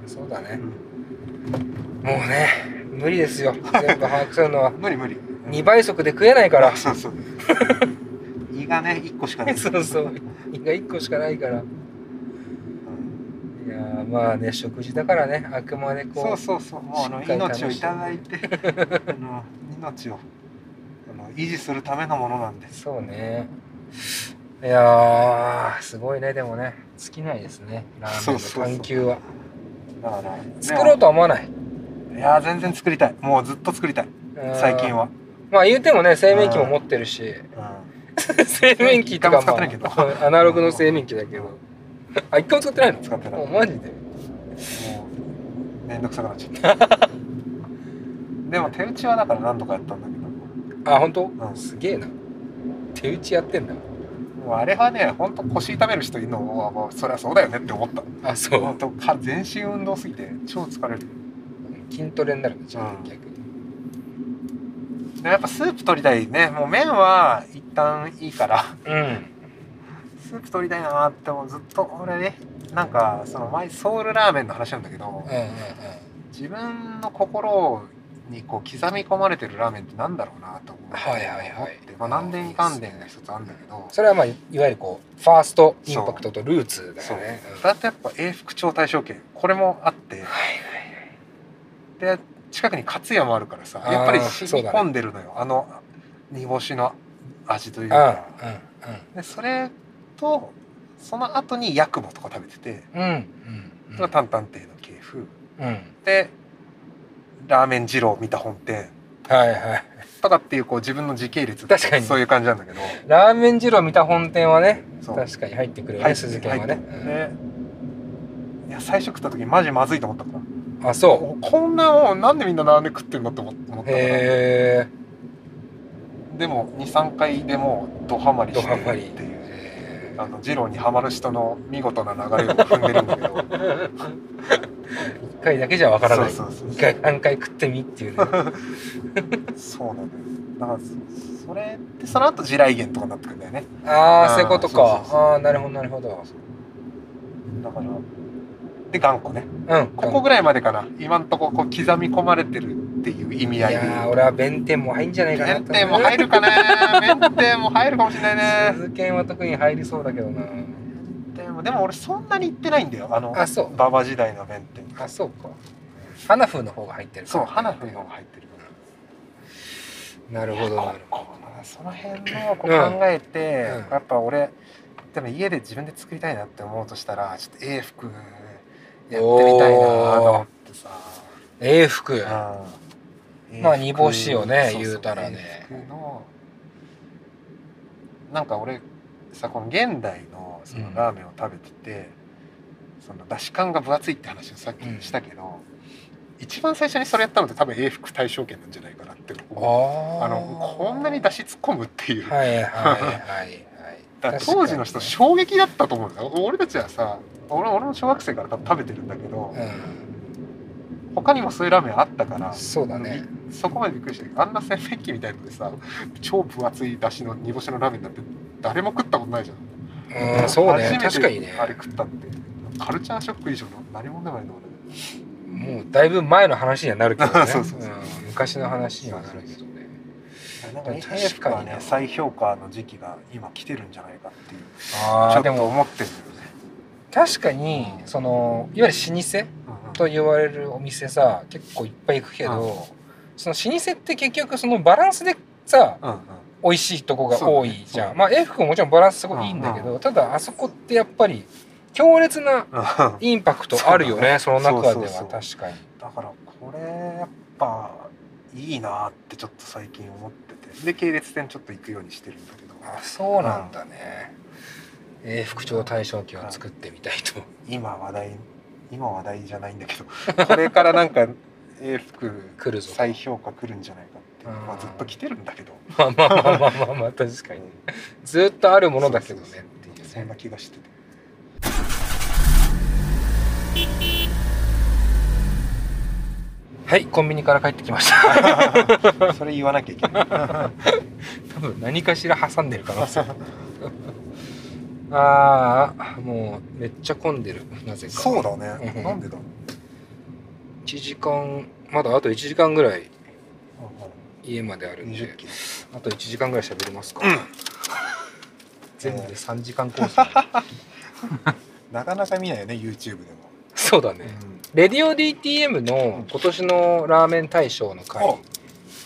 そうだね。うん。もうね無理ですよ。全部把握するのは。無理無理。2倍速で食えないから。そうそう。胃がね1個しかない。そうそう。胃が1個しかないから。いうん。やーまあね食事だからね。あくまでこそううそうそう。もうあの命をいただいてあの命を維持するためのものなんです。そうね。いやーすごいねでもね。尽きないですね。ラーメンの探求は。だから、ね。作ろうとは思わない？いやー全然作りたい。もうずっと作りたい。最近は、まあ言うてもね製麺機も持ってるし。うん、製麺機とか一回も使ってないけど。まあアナログの製麺機だけど。あ一回も使ってないの？使ってない。おマジで？もうめんどくさくなっちゃった。でも手打ちはだから何度かやったんだけどあ本当、うん。すげえな。手打ちやってんだ。もうあれはねほんと腰痛める人いるのはもうそりゃそうだよねって思った。あそほんとか全身運動すぎて超疲れる。筋トレになるんだちゃんうん。と逆に。でやっぱスープ取りたいね。もう麺は一旦いいから。うん。スープ取りたいなーってもう。ずっと俺ねなんかその前ソウルラーメンの話なんだけどうんうんうん。自分の心にこう刻み込まれてるラーメンってなんだろうなと思って、はいはいはい。まあ、何年関連が一つあるんだけど。それはまあいわゆるこうファーストインパクトとルーツだそう。よねだってやっぱ永福町大正圏これもあって。はいで近くに勝谷もあるからさやっぱり染み込んでるのよ、あの煮干しの味というはいかうんでそれとその後にヤクモとか食べてて、うんうんうん。それが担々亭の系風うんうん。でラーメン二郎見た本店はいはい。とかっていうこう自分の時系列確かに。そういう感じなんだけど。ラーメン二郎見た本店はね確かに入ってくるよね鈴研はね。いや最初食った時マジまずいと思ったからうんあそこんなもんなんでみんなラーメン食ってんのって思思ったうからへでも23回でもうドハマえりして。っていうへあの二郎にはまる人の見事な流れを踏んでるんだけど。ー一回だけじゃわからない。そうそうそう一回何回食ってみっていうね。そうなのよ。だからそそれでその後地雷原とかになってくんだよね。ああそういうことか。ああなるほどなるほど。だからで頑固ね。うん。ここぐらいまでかな。今んとここう刻み込まれてるっていう意味い合い。でやー俺は弁天も入んじゃないかな弁天も入るかね。弁天も入るかもしれないね鈴研は特に入りそうだけどな。でもでも俺そんなに行ってないんだよ。あのあそう。馬場時代の弁天。あそうか。花風の方が入ってるそう花風のが入ってるなるほどなるほこうその辺のこう考えて、うん。やっぱ俺でも家で自分で作りたいなって思うとしたらちょっと英服やってみたいなと思ってさ、ど英福うん。まあ煮干しをね言うたらね。なんか俺さこの現代のそのラーメンを食べてて、そのだし感が分厚いって話をさっきしたけど、一番最初にそれやったのって多分英福大正圏なんじゃないかなって思う。ああのこんなに出し突っ込むっていう、はいはいはいはい だ当時の人衝撃だったと思うんだよ。俺たちはさ俺俺も小学生から多分食べてるんだけど、う他にもそういうラーメンあったからんそうだね。そこまでびっくりした。あんな洗面器みたいのでさ超分厚い出汁の煮干しのラーメンなんて誰も食ったことないじゃん。うんそうね。確かにね。あれ食ったって。カルチャーショック以上の何もないと思うねもうだいぶ前の話にはなるけどね。そうそうそうん昔の話にはなるけどねなんか確かに英福はね再評価の時期が今来てるんじゃないかっていうああでもちょっと思ってるんだよね。確かにそのいわゆる老舗うんうん。と言われるお店さ結構いっぱい行くけど、うん。その老舗って結局そのバランスでさうんうん。美味しいとこが多いじゃん、ね。まあ A 服ももちろんバランスすごいいいんだけど、ただあそこってやっぱり強烈なうんインパクトあるよねその中では確かに。だからこれやっぱいいなってちょっと最近思っで系列店ちょっと行くようにしてるんだけど。あそうなんだね。A 副長大正期を作ってみたいと。今話題今話題じゃないんだけど。これからなんか英 服来るぞ再評価来るんじゃないかって。いううん。まあずっと来てるんだけど。まあまあまあまあまあまあ確かにずっとあるものだけどねっていうそんなね気がしててははいコンビニから帰ってきました。それ言わなきゃいけない。多分何かしら挟んでる可能性。ああもうめっちゃ混んでる。なぜか。そうだね、なんでだ？1時間まだあと1時間ぐらい家まであるんで。あと1時間ぐらい喋れますか、うん、全部で3時間コース。なかなか見ないよね YouTube でも。そうだね、うん、レディオ DTM の今年のラーメン大賞の会、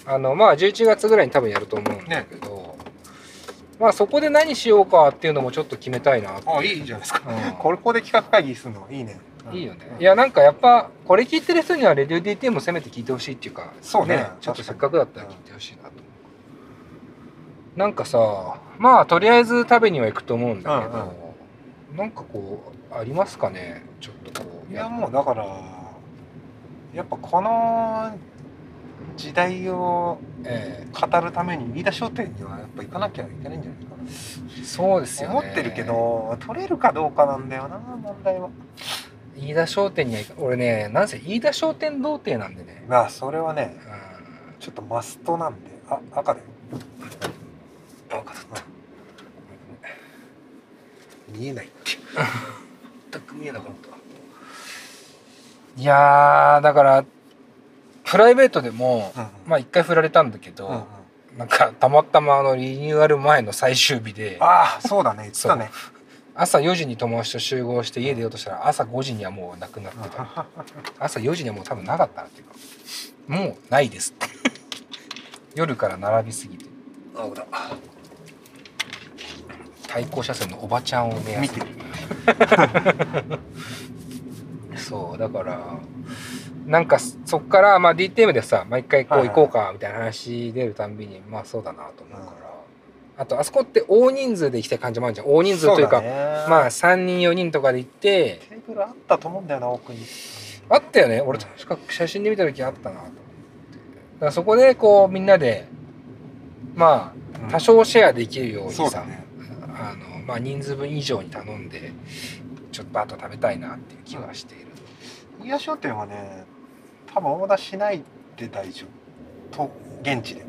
あのまあ11月ぐらいに多分やると思うんだけど、ね。まあそこで何しようかっていうのもちょっと決めたいな。あいいじゃないですか、うん、これここで企画会議するのいいね、うん、いいよね、いやなんかやっぱこれ聞いてる人にはレディオ DT もせめて聞いてほしいっていうかそうね、ね、ちょっとせっかくだったら聞いてほしいなと、う。ん、なんかさまあとりあえず食べには行くと思うんだけど、うんうん、なんかこうありますかね？ちょっとこういやもうだからやっぱこの時代を語るために飯田商店にはやっぱ行かなきゃいけないんじゃないかな。そうですよ、ね、思ってるけど取れるかどうかなんだよな問題は。飯田商店には俺ねなんせ飯田商店童貞なんでね。まあそれはね、うん、ちょっとマストなんで。あ赤だよ。赤だった、見えないって。全く見えなかったいやだからプライベートでも、うんうん、まあ一回振られたんだけど、うんうん、なんかたまたまあのリニューアル前の最終日でああそうだね。言ってたね。朝4時に友達と集合して家出ようとしたら朝5時にはもうなくなってた。朝4時にはもう多分なかったっていうかもうないですって。夜から並びすぎて。あだ。対向車線のおばちゃんを目指して そうだからなんかそっからまあ DTM でさ毎回こう行こうかみたいな話出るたんびにまあそうだなと思うから、あとあそこって大人数で行きたい感じもあるじゃん。大人数というかまあ3人4人とかで行ってテーブルあったと思うんだよな奥に。あったよね。俺確か写真で見た時あったなと思って。だからそこでこうみんなでまあ多少シェアできるようにさ、ね、あのまあ人数分以上に頼んでちょっとバッと食べたいなっていう気はして。いる。飯田商店はね多分オーダーしないで大丈夫。と現地で。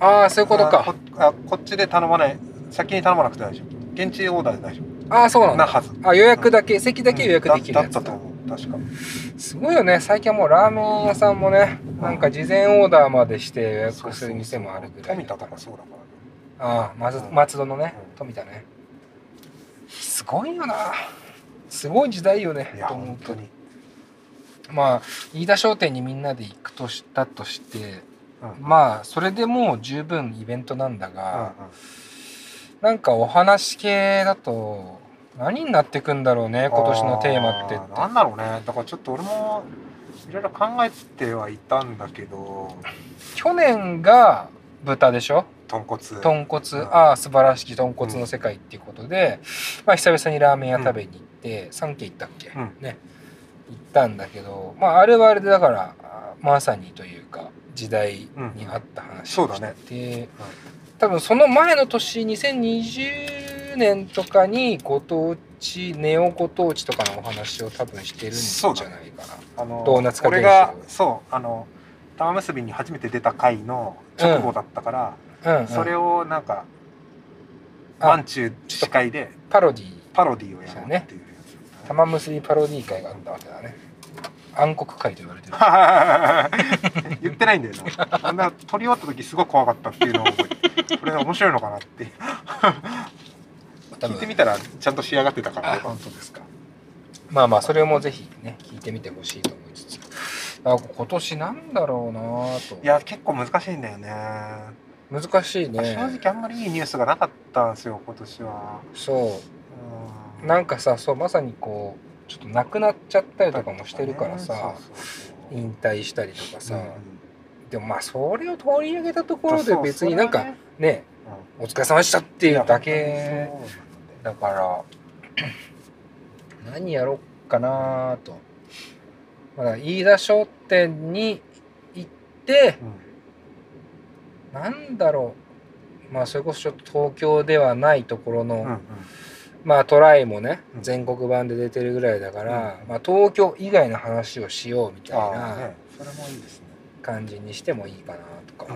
ああそういうことか。こあこっちで頼まない先に頼まなくて大丈夫。現地オーダーで大丈夫。ああそうなんだ。なはず。あ予約だけ、うん、席だけ予約できるやつだ,、だったと思う。確か。すごいよね。最近はもうラーメン屋さんもねなんか事前オーダーまでして予約する店もあるぐらい。富田とかそうだから。ああ松松戸のね、うん、富田ね。すごいよな。すごい時代よねいや本当にまあ飯田商店にみんなで行くとしたとして、うん、まあそれでもう十分イベントなんだが、うんうん、なんかお話系だと何になってくんだろうね今年のテーマってなんだろうね。だからちょっと俺もいろいろ考えてはいたんだけど去年が豚でしょ？豚骨。豚骨、うん、ああ素晴らしき豚骨の世界っていうことで、うん、まあ久々にラーメン屋食べに行って、うん、3軒行ったっけ、ね。行ったんだけど、まあ、あれはあれでだからまさにというか時代に合った話をして、うんね、多分その前の年2020年とかにご当地ネオご当地とかのお話を多分してるんじゃないかな、あのドーナツ化現象。がそうあの玉結びに初めて出た回の直後だったから、うん。うんうん、それをなんかワンチュー司会でパロディパロディをやるっていう。玉結びパロディ会があったわけだね暗黒会と言われてる。言ってないんだよな。あんな撮り終わった時すごい怖かったっていうのを覚えてこれ面白いのかなって聞いてみたらちゃんと仕上がってたから。本当ですか。まあまあそれもぜひね聞いてみてほしいと思いつつ。あ今年なんだろうなと。いや結構難しいんだよね。難しいね。正直あんまりいいニュースがなかったんですよ今年は。そう。なんかさそうまさにこうちょっと亡くなっちゃったりとかもしてるからさ、引退したりとかさ、うん、でもまあそれを取り上げたところで別になんかね、うん、お疲れ様でしたっていうだけだから 何やろうかなと。まだ飯田商店に行って、うん、なんだろう。まあそれこそちょっと東京ではないところの、まあトライもね全国版で出てるぐらいだから、まあ、東京以外の話をしようみたいな感じにしてもいいかなとか、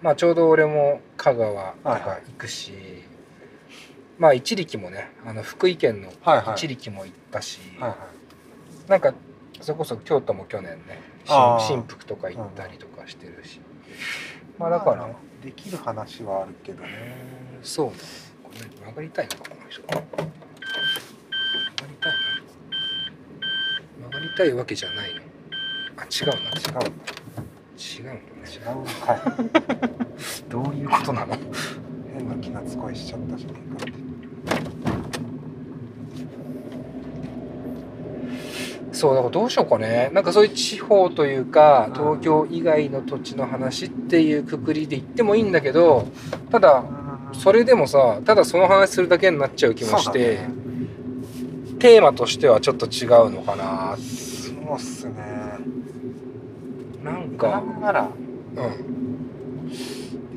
まあちょうど俺も香川とか行くし、まあ一力もねあの福井県の一力も行ったし、なんかそれこそ京都も去年ね新福とか行ったりとかしてるし、まあだから、できる話はあるけどね。そうね。これ曲がりたいの。かこの。人曲がりたいの。曲がりたいわけじゃないのあ違うな違う違うの。ね違うかいどういうことなの？変な気なつ声しちゃったじゃねえかって。そうだからどうしようかね。なんかそういう地方というか東京以外の土地の話っていうくくりで言ってもいいんだけどただそれでもさただその話するだけになっちゃう気もして、ね、テーマとしてはちょっと違うのかな。そうっすね。なんかならう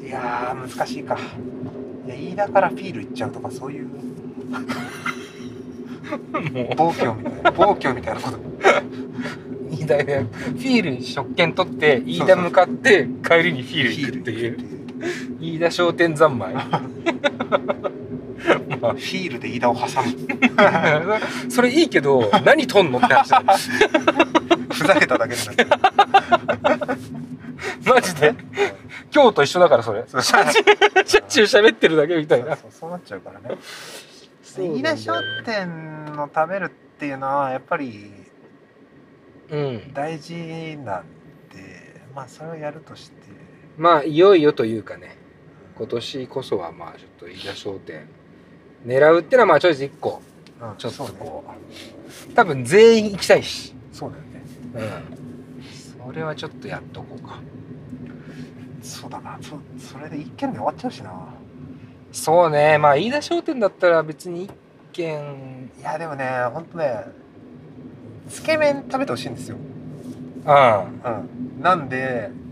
ん。いや難しいか。いや飯田からフィール行っちゃうとかそういう暴挙みたいな暴挙みたいなこと。飯田でフィールに食券取って飯田向かって帰りにフィール行くっていう飯田商店三昧。まあ、フィールで飯田を挟む。それいいけど何取んのって話だ ふざけただけで マジで？今日と一緒だからそれ。しょっちゅう喋ってるだけみたいな。そうなっちゃうからね。飯田商店の食べるっていうのはやっぱり大事なんで、まあそれをやるとしてまあいよいよというかね今年こそはまあちょっと飯田商店狙うってのはまあちょいず1個、うん、ちょっとこう、ね、多分全員行きたいし。そうだよね。うん。それはちょっとやっとこうか。そうだな。そそれで一軒で終わっちゃうしな。そうね。まあ飯田商店だったら別に一軒。いやでもねほんとねつけ麺食べてほしいんですよ。ああうん。なんでい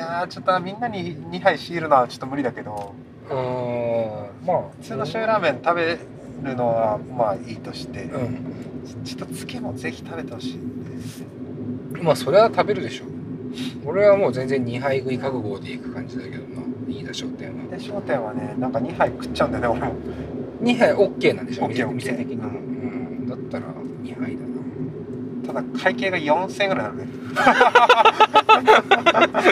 やちょっとみんなに2杯強いるのはちょっと無理だけどうんまあ。普通の醤油ラーメン食べるのはまあいいとして、うん、ちょっとつけもぜひ食べてほしいまあそれは食べるでしょ俺はもう全然2杯食い覚悟でいく感じだけどな飯田商店は。飯田商店はねなんか2杯食っちゃうんだよね俺も。2杯 OK なんでしょ OK 店的に、うん、だったら2杯だなただ会計が4000円ぐらいなのね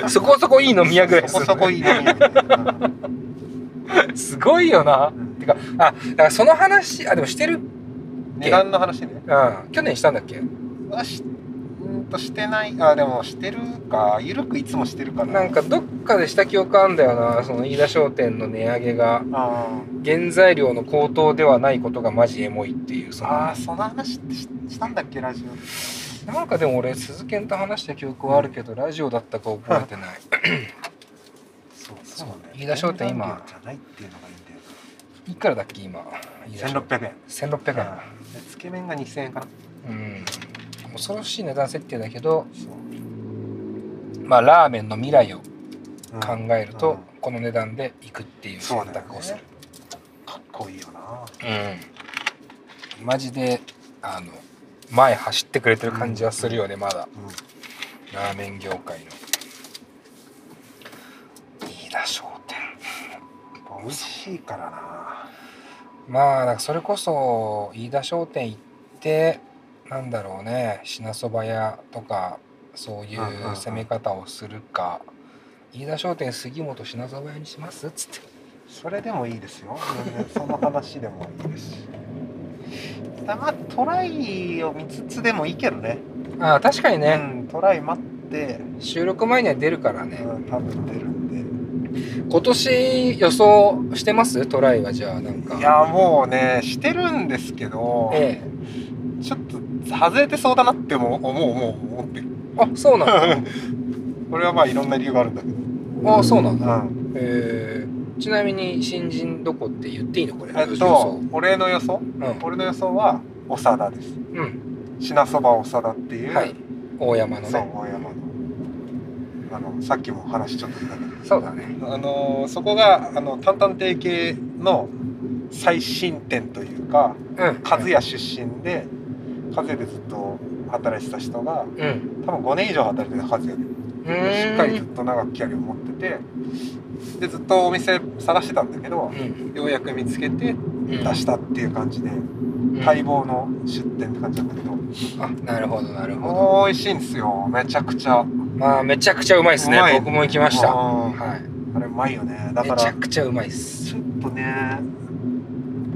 そこそこいい飲み屋ぐらいそこそこいい飲み屋みたい。な すごいよな、うん、てかあだからその話あでもしてる値段の話ね。うん。去年したんだっけ？としてないあでもしてるか緩くいつもしてるかななんかどっかでした記憶あんだよなその飯田商店の値上げが。原材料の高騰ではないことがマジエモいっていうそああその話ってしたんだっけラジオ。なんかでも俺鈴研と話した記憶はあるけど、ラジオだったか覚えてない。そうそうね。飯田商店今。じゃないっていうのがいいんだよいくらだっけ今1600円。1600円。つけ麺が2000円かな。うん恐ろしい値段設定だけどまあラーメンの未来を考えると、この値段でいくっていう選択をする、ね、かっこいいよな。うん。マジであの前走ってくれてる感じはするよね、まだ、ラーメン業界の。飯田商店。美味しいからな。まあそれこそ飯田商店行ってなんだろうね品そば屋とかそういう攻め方をするか。飯田商店杉本品そば屋にします？っつって。それでもいいですよ。その話でもいいですし。まあトライを見つつでもいいけどね。ああ確かにね、うん、トライ待って。収録前には出るからね、うん、多分出るんで。今年予想してます？トライはじゃあなんか。いやもうねしてるんですけど、ええ、外れてそうだなっても思う思う思って。るあそうなんだ。これはまあいろんな理由があるんだけど。あそうなんだ、うん、えー、ちなみに新人どこって言っていいのこれ？えっと俺の予想、うん、俺の予想は長田です。うん。品そば長田っていう、はい、大山のね。そう大山の。あのさっきも話ちょっと出たけど。そうだね。あのそこがあの担々亭系の最新店というか、うん、和也出身で和也でずっと働いてた人が、うん、多分5年以上働いてた和也でしっかりずっと長くキャリアを持っててでずっとお店探してたんだけど、うん、ようやく見つけて出したっていう感じで、待望の出店って感じだったけど、あなるほどなるほど。美味しいんですよ。めちゃくちゃ。まあめちゃくちゃうまいですね。僕も行きました。はい。あれうまいよね。だからめちゃくちゃうまいっす。ちょっとね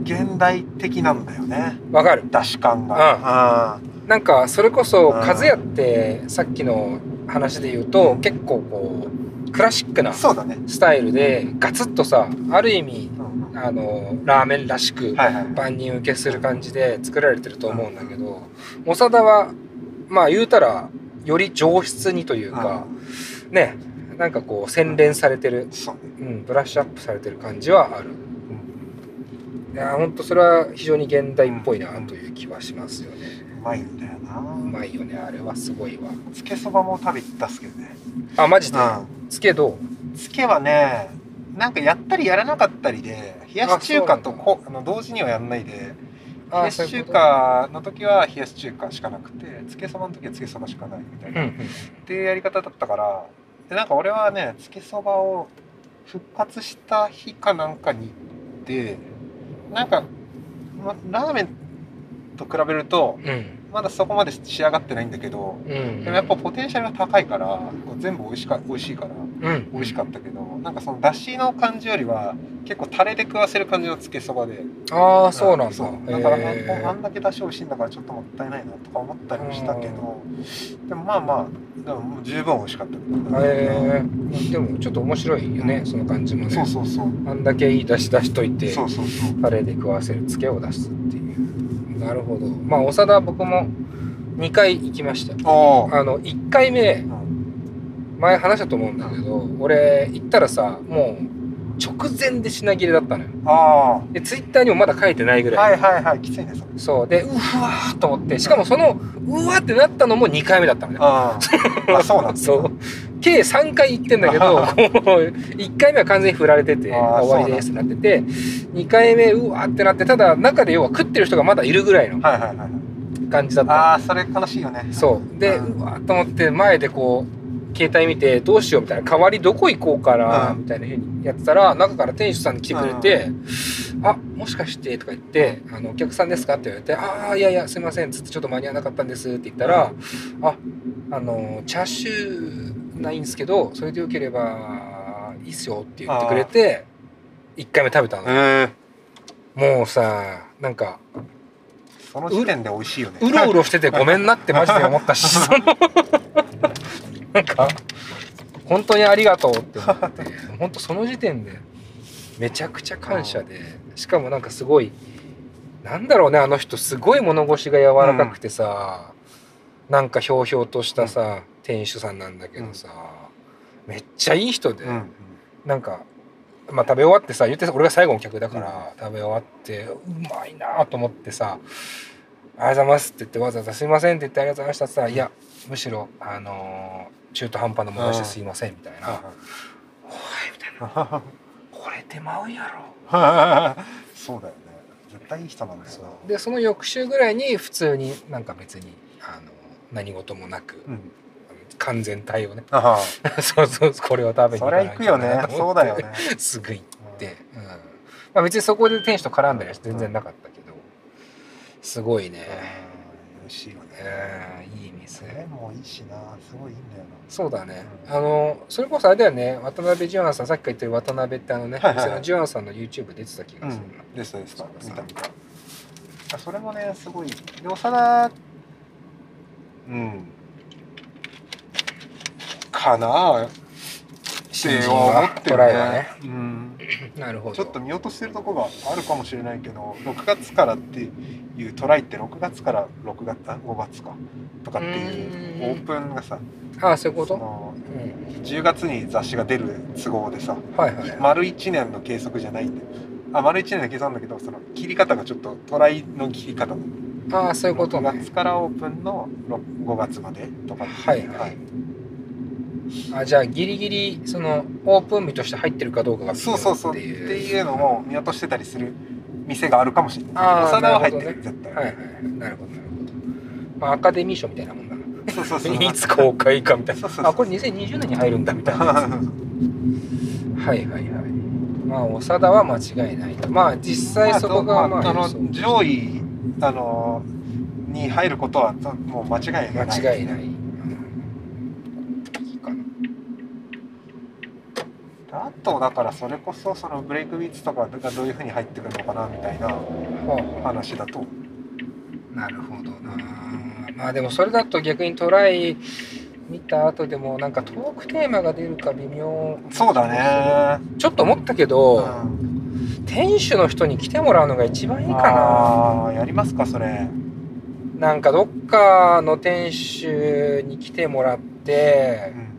現代的なんだよね。わかる。出し感が、うん、なんかそれこそ和也ってさっきの話で言うと、結構こうクラシックなスタイルでガツッとさある意味あのラーメンらしく万人受けする感じで作られてると思うんだけど長田はまあ言うたらより上質にというかねなんかこう洗練されてる、うん、ブラッシュアップされてる感じはある。いや本当それは非常に現代っぽいなという気はしますよね。うまいんだよな。うまいよねあれはすごいわ。つけそばも食べたっすけどね。あマジで？つけどう？つけはねなんかやったりやらなかったりで冷やし中華とこあの同時にはやんないで。冷やし中華の時は冷やし中華しかなくてつけそばの時はつけそばしかないみたいな、っていうやり方だったからでなんか俺はねつけそばを復活した日かなんかに行ってなんか、ま、ラーメンと比べると、うん、まだそこまで仕上がってないんだけど、うん、でもやっぱポテンシャルが高いから全部美味しか美味しいから、うん、美味しかったけどなんかそのだしの感じよりは結構タレで食わせる感じのつけそばで。ああそうなんだ。だからああんだけだし美味しいんだからちょっともったいないなとか思ったりもしたけどでもまあまあでも十分美味しかった。へえでもちょっと面白いよね、その感じもね。そうそうそう。あんだけいいだし出しといてそうそうそう。タレで食わせるつけを出すっていう。なるほど。まあ長田僕も2回行きました。あの1回目、前話したと思うんだけど俺行ったらさもう直前で品切れだったのよ。あでツイッターにもまだ書いてないぐらい。はいはいはいきついねそう。でうわーと思ってしかもそのうわーってなったのも2回目だったのよああそうなん そう。計3回行ってんだけど1回目は完全に振られてて終わりですってなってて2回目うわーってなってただ中で要は食ってる人がまだいるぐらいの感じだった、ああそれ悲しいよね。そう。でうわーと思って前でこう携帯見てどうしようみたいな代わりどこ行こうかなみたいなふうにやってたら中から店主さんに来てくれて「あもしかして」とか言って「あのお客さんですか?」って言われて「ああいやいやすいません」つってちょっと間に合わなかったんですって言ったら「ああのチャーシューないんですけどそれでよければいいっすよ」って言ってくれて1回目食べたの。もうさなんかその時点で美味しいよね。うろうろしててごめんなってマジで思ったし。なんか本当にありがとうって。思って本当その時点でめちゃくちゃ感謝で。しかもなんかすごいなんだろうねあの人すごい物腰が柔らかくてさ、うん、なんかひょうひょうとしたさ、店主さんなんだけどさ、めっちゃいい人で、うん、なんかまあ食べ終わってさ言って俺が最後の客だから、食べ終わってうまいなと思ってさ「ありがとうございます」って言ってわざわざ「すいません」って言って「ありがとうございました」って言ったら「いやむしろあのー中途半端なものしてすいませんみたいな「おい」みたいな「これ手間うやろ」そうだよね。絶対いい人なんだよな。でその翌週ぐらいに普通になんか別にあの何事もなく、うん、完全体をね。そうそうこれを食べにそれ行くよね。そうだよね。すぐ行って、うん、まあ、別にそこで店主と絡んだりは全然なかったけど。すごいね、美味しいよね、えー、いい店。もいいしな。すごいいいんだよな。そうだね、あのそれこそあれだよね。渡辺ジュアンさんさっきから言ってる渡辺ってあのね、はいはいはい、ジュアンさんの YouTube 出てた気がするな、うん、ですです。見た見た。それもねすごい。で長田うんかな。って思ってるねね、うん、なるほど。ちょっと見落としてるとこがあるかもしれないけど6月からっていうトライって6月から6月あ5月かとかっていうオープンがさああそういうこと？うん、10月に雑誌が出る都合でさ、はいはい、丸1年の計測じゃないんであ丸1年の計算なんだけどその切り方がちょっとトライの切り方。ああそういうことね。6月からオープンの5月までとかはいはい、はいあじゃあギリギリそのオープン日として入ってるかどうかがそうそうそう。っていう。のも見落としてたりする見店があるかもしれない。長田は入ってる、ね、絶対。はいはいなるほどなるほど。まあアカデミー賞みたいなもんだそうそうそう。いつ公開かみたいな。あこれ2020年に入るんだみたいな。はいはいはい。まあ長田は間違いないまあ実際そこがまあ、まあ、あの上位あのに入ることはもう間違いない。間違いない、あとだからそれこそそのブレイクビーツとかがどういうふうに入ってくるのかなみたいな話だと。なるほどな。まあでもそれだと逆にトライ見た後でもなんかトークテーマが出るか微妙。そうだね。ちょっと思ったけど、うん、店主の人に来てもらうのが一番いいかな。やりますかそれ。なんかどっかの店主に来てもらって、うん、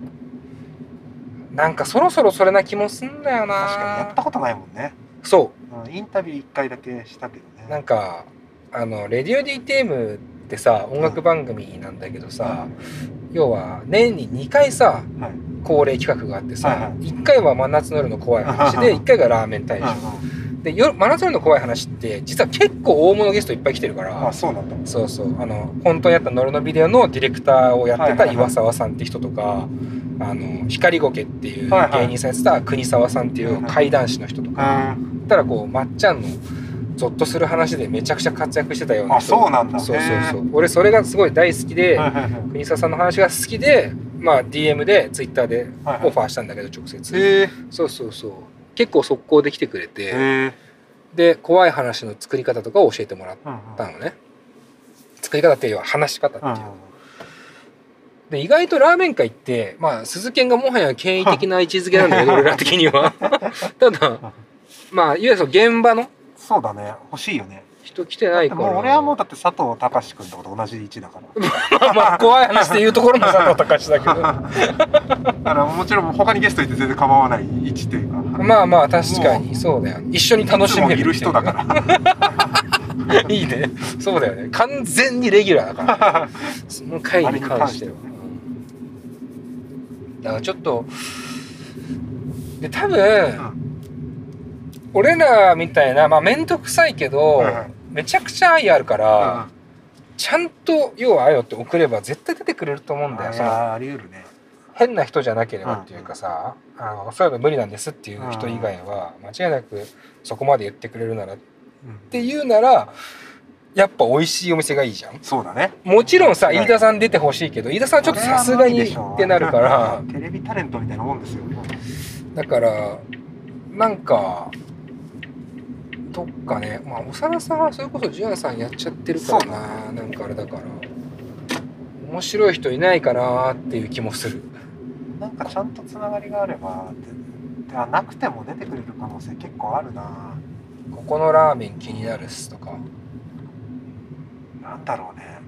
なんかそろそろそれな気もすんだよな。確かにやったことないもんね。そう、うん、インタビュー1回だけしたけどね。なんかあのレディオ D テームってさ音楽番組なんだけどさ、うん、要は年に2回さ、はい、恒例企画があってさ、はいはい、1回は真夏の夜の怖い話で1回がラーメン大賞で夜真夏の怖い話って実は結構大物ゲストいっぱい来てるから。あそうなんだ。そうそう。あの本当にやったノルのビデオのディレクターをやってた岩沢さんって人とか、あの光ゴケっていう芸人さんやってた国沢さんっていう怪談師の人とか、たらこうまっちゃんのゾッとする話でめちゃくちゃ活躍してたような人。そうなんだ。そうそうそう。俺それがすごい大好きで、国沢さんの話が好きでまあ DM でツイッターでオファーしたんだけど直接、そうそうそう結構速攻で来てくれてで怖い話の作り方とかを教えてもらったのね、うんうん、作り方っていうのは話し方っていう、うんうん、で意外とラーメン界ってまあ鈴研がもはや権威的な位置づけなんだけど 俺ら的には。ただまあいわゆる現場のそうだね。欲しいよね人来てないから。もう俺はもうだって佐藤隆君とと同じ位置だから。まあまあ怖い話で言うところの佐藤隆だけど。だからもちろん他にゲストいて全然構わない位置というか。まあまあ確かにそうだよ一緒に楽しめるいる人だから。いいね。そうだよね。完全にレギュラーだから。その回に関しては。だからちょっとで多分、うん。俺らみたいなまあ面倒くさいけど、めちゃくちゃ愛あるから、ちゃんと要は愛をって送れば絶対出てくれると思うんだよ。ああり得るね。変な人じゃなければっていうかさ、あのそういうの無理なんですっていう人以外は間違いなくそこまで言ってくれるなら、っていうならやっぱ美味しいお店がいいじゃん。そうだね。もちろんさ、飯田さん出てほしいけど飯田さんちょっとさすがにってなるから。テレビタレントみたいなもんですよだからなんかとかね。まあ長田さんはそれこそジュアさんやっちゃってるからな。なんかあれだから。面白い人いないかなっていう気もする。なんかちゃんとつながりがあればではなくても出てくれる可能性結構あるな。ここのラーメン気になるっすとか。なんだろうね。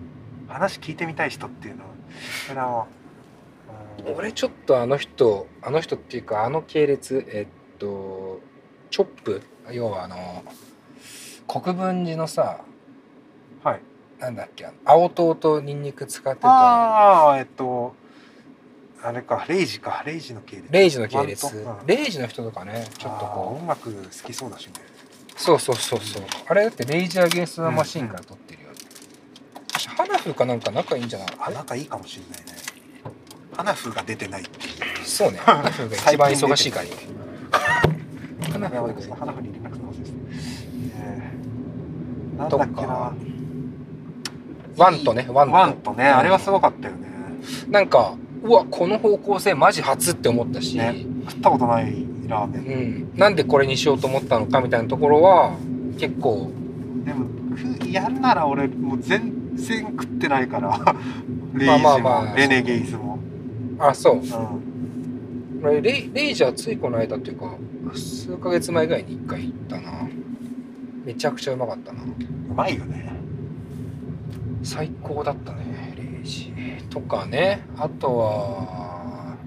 話聞いてみたい人っていうのは俺ちょっとあの人あの人っていうかあの系列えっとチョップ要はあの国分寺のさはい。なんだっけ青唐とニンニク使ってた。ああえっとあれかレイジかレイジの系列。レイジの系列、うん、レイジの人とかねちょっとこう。音楽好きそうだしね。そうそうそうそう、うん、あれだってレイジアゲンストマシンから撮ってるよね、うん。うん、ハナフかなんか仲いいんじゃない？あ仲いいかもしれないね。ハナフが出てないっていう。そうね。ハナフが一番忙しいから花フ花フに連絡してほしいですね、えー、なんだっけな。ワンとねワンと。ワンとねあれはすごかったよね。なんかうわこの方向性マジ初って思ったし、ね、食ったことないラーメン、うん、なんでこれにしようと思ったのかみたいなところは結構。でもやるなら俺もう全然食ってないから。レイジも、まあまあまあ、レネゲイズも。あそう、うんレイレイジャーついこの間っていうか数ヶ月前ぐらいに1回行ったな。めちゃくちゃうまかったな。うまいよね。最高だったねレイジ。とかね。あとは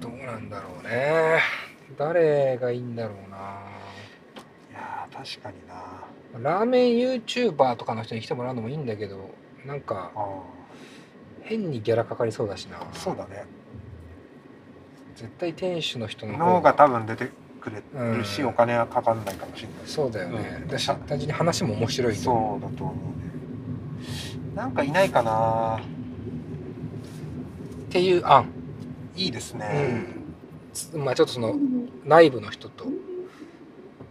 どうなんだろうね。誰がいいんだろうな。いや確かにな。ラーメン YouTuber とかの人に来てもらうのもいいんだけどなんか変にギャラかかりそうだしな。そうだね絶対店主の人の方が多分出てくれるし、お金はかかんないかもしれない。そうだよね、だし単純に話も面白いそうだと思うね。なんかいないかな。っていう案。いいですね、うん、まあちょっとその内部の人と。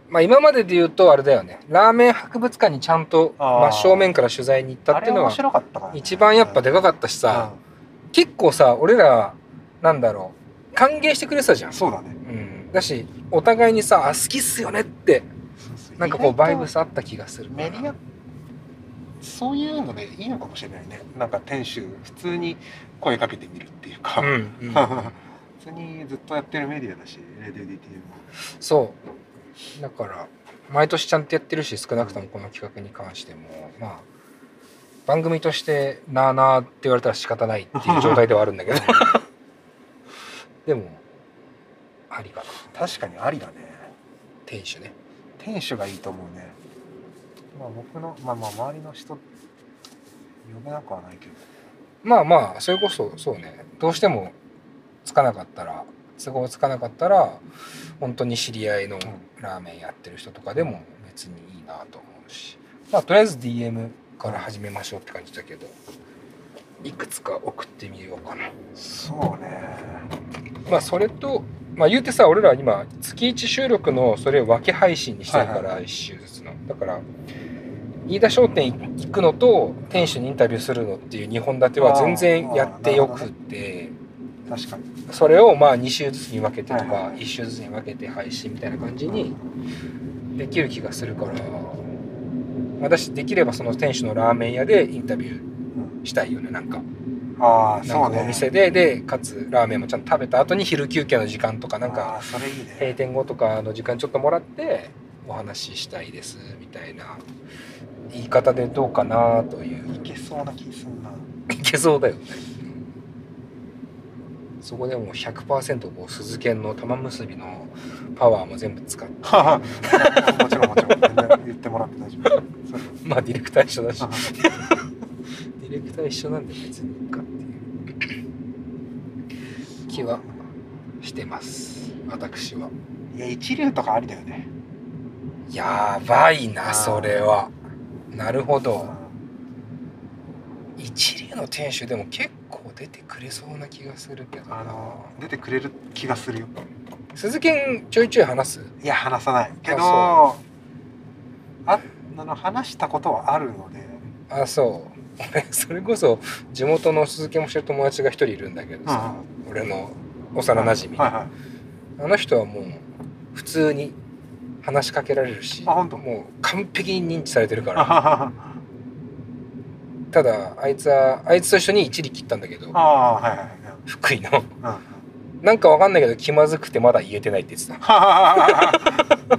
まあ今までで言うとあれだよね。ラーメン博物館にちゃんと真正面から取材に行ったっていうのは一番やっぱでかかったしさ、結構さ俺らなんだろう歓迎してくれてたじゃん。そうだね、うん、だしお互いにさ「あ好きっすよね」ってなんかこうバイブスあった気がする。メディアそういうのでいいのかもしれないね。なんか店主普通に声かけてみるっていうか、うんうん、普通にずっとやってるメディアだしレディ DTM もそう。だから毎年ちゃんとやってるし少なくともこの企画に関しても。まあ番組としてなあなあって言われたら仕方ないっていう状態ではあるんだけど でもありかな。確かにありだね。店主ね。店主がいいと思うね。まあ僕のまあまあ周りの人呼べなくはないけど。まあまあそれこそそうね。どうしてもつかなかったら都合つかなかったら本当に知り合いのラーメンやってる人とかでも別にいいなと思うし。まあとりあえず DM から始めましょうって感じだけどいくつか送ってみようかな。そうねまあそれとまあ言うてさ俺ら今月1収録のそれを分け配信にしてるから、1週ずつの。だから飯田商店行くのと店主にインタビューするのっていう2本立ては全然やってよくて確かに。それをまあ2週ずつに分けてとか1週ずつに分けて配信みたいな感じにできる気がするから私できればその店主のラーメン屋でインタビューしたいよねなんか。あそうね、お店ででかつラーメンもちゃんと食べた後に昼休憩の時間とかなんか閉店後とかの時間ちょっともらってお話ししたいですみたいな言い方でどうかなという。いけそうな気すんな。いけそうだよね。そこでも100%こう鈴研の玉結びのパワーも全部使って。もちろんもちろん。言ってもらって大丈夫。まあディレクター一緒だし。ディレクター一緒なんで別に。いいか気はしてます。私は。いや一流とかありだよね。やばいなそれは。なるほど。一流の店主でも結構出てくれそうな気がするけどあの出てくれる気がするよ。鈴木ちょいちょい話す？いや話さないけどああの話したことはあるので。あそう。俺 それこそ地元の鈴木もしてる友達が一人いるんだけどさ、うん、俺の幼なじみ、あの人はもう普通に話しかけられるしもう完璧に認知されてるから。ただあいつはあいつと一緒に一里切ったんだけど、福井の、うん、なんかわかんないけど気まずくてまだ言えてないって言ってた。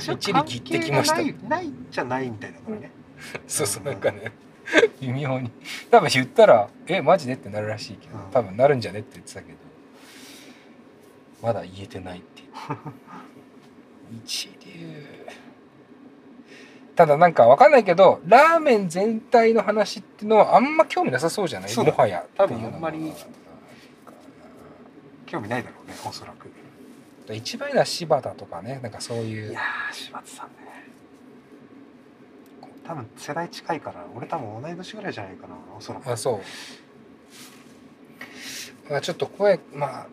一里切ってきました。ないじゃないみたいなね。そうそうなんかね 微妙に。多分言ったら「えマジで?」ってなるらしいけど多分なるんじゃね？って言ってたけどまだ言えてないっていう。一流。ただなんか分かんないけどラーメン全体の話っていうのはあんま興味なさそうじゃない？もはや多分あんまり興味ないだろうねおそらく。一番いいのは柴田とかね。なんかそういう。いや柴田さんね多分世代近いから俺多分同い年ぐらいじゃないかなおそらく。あそう。まあちょっと声まあ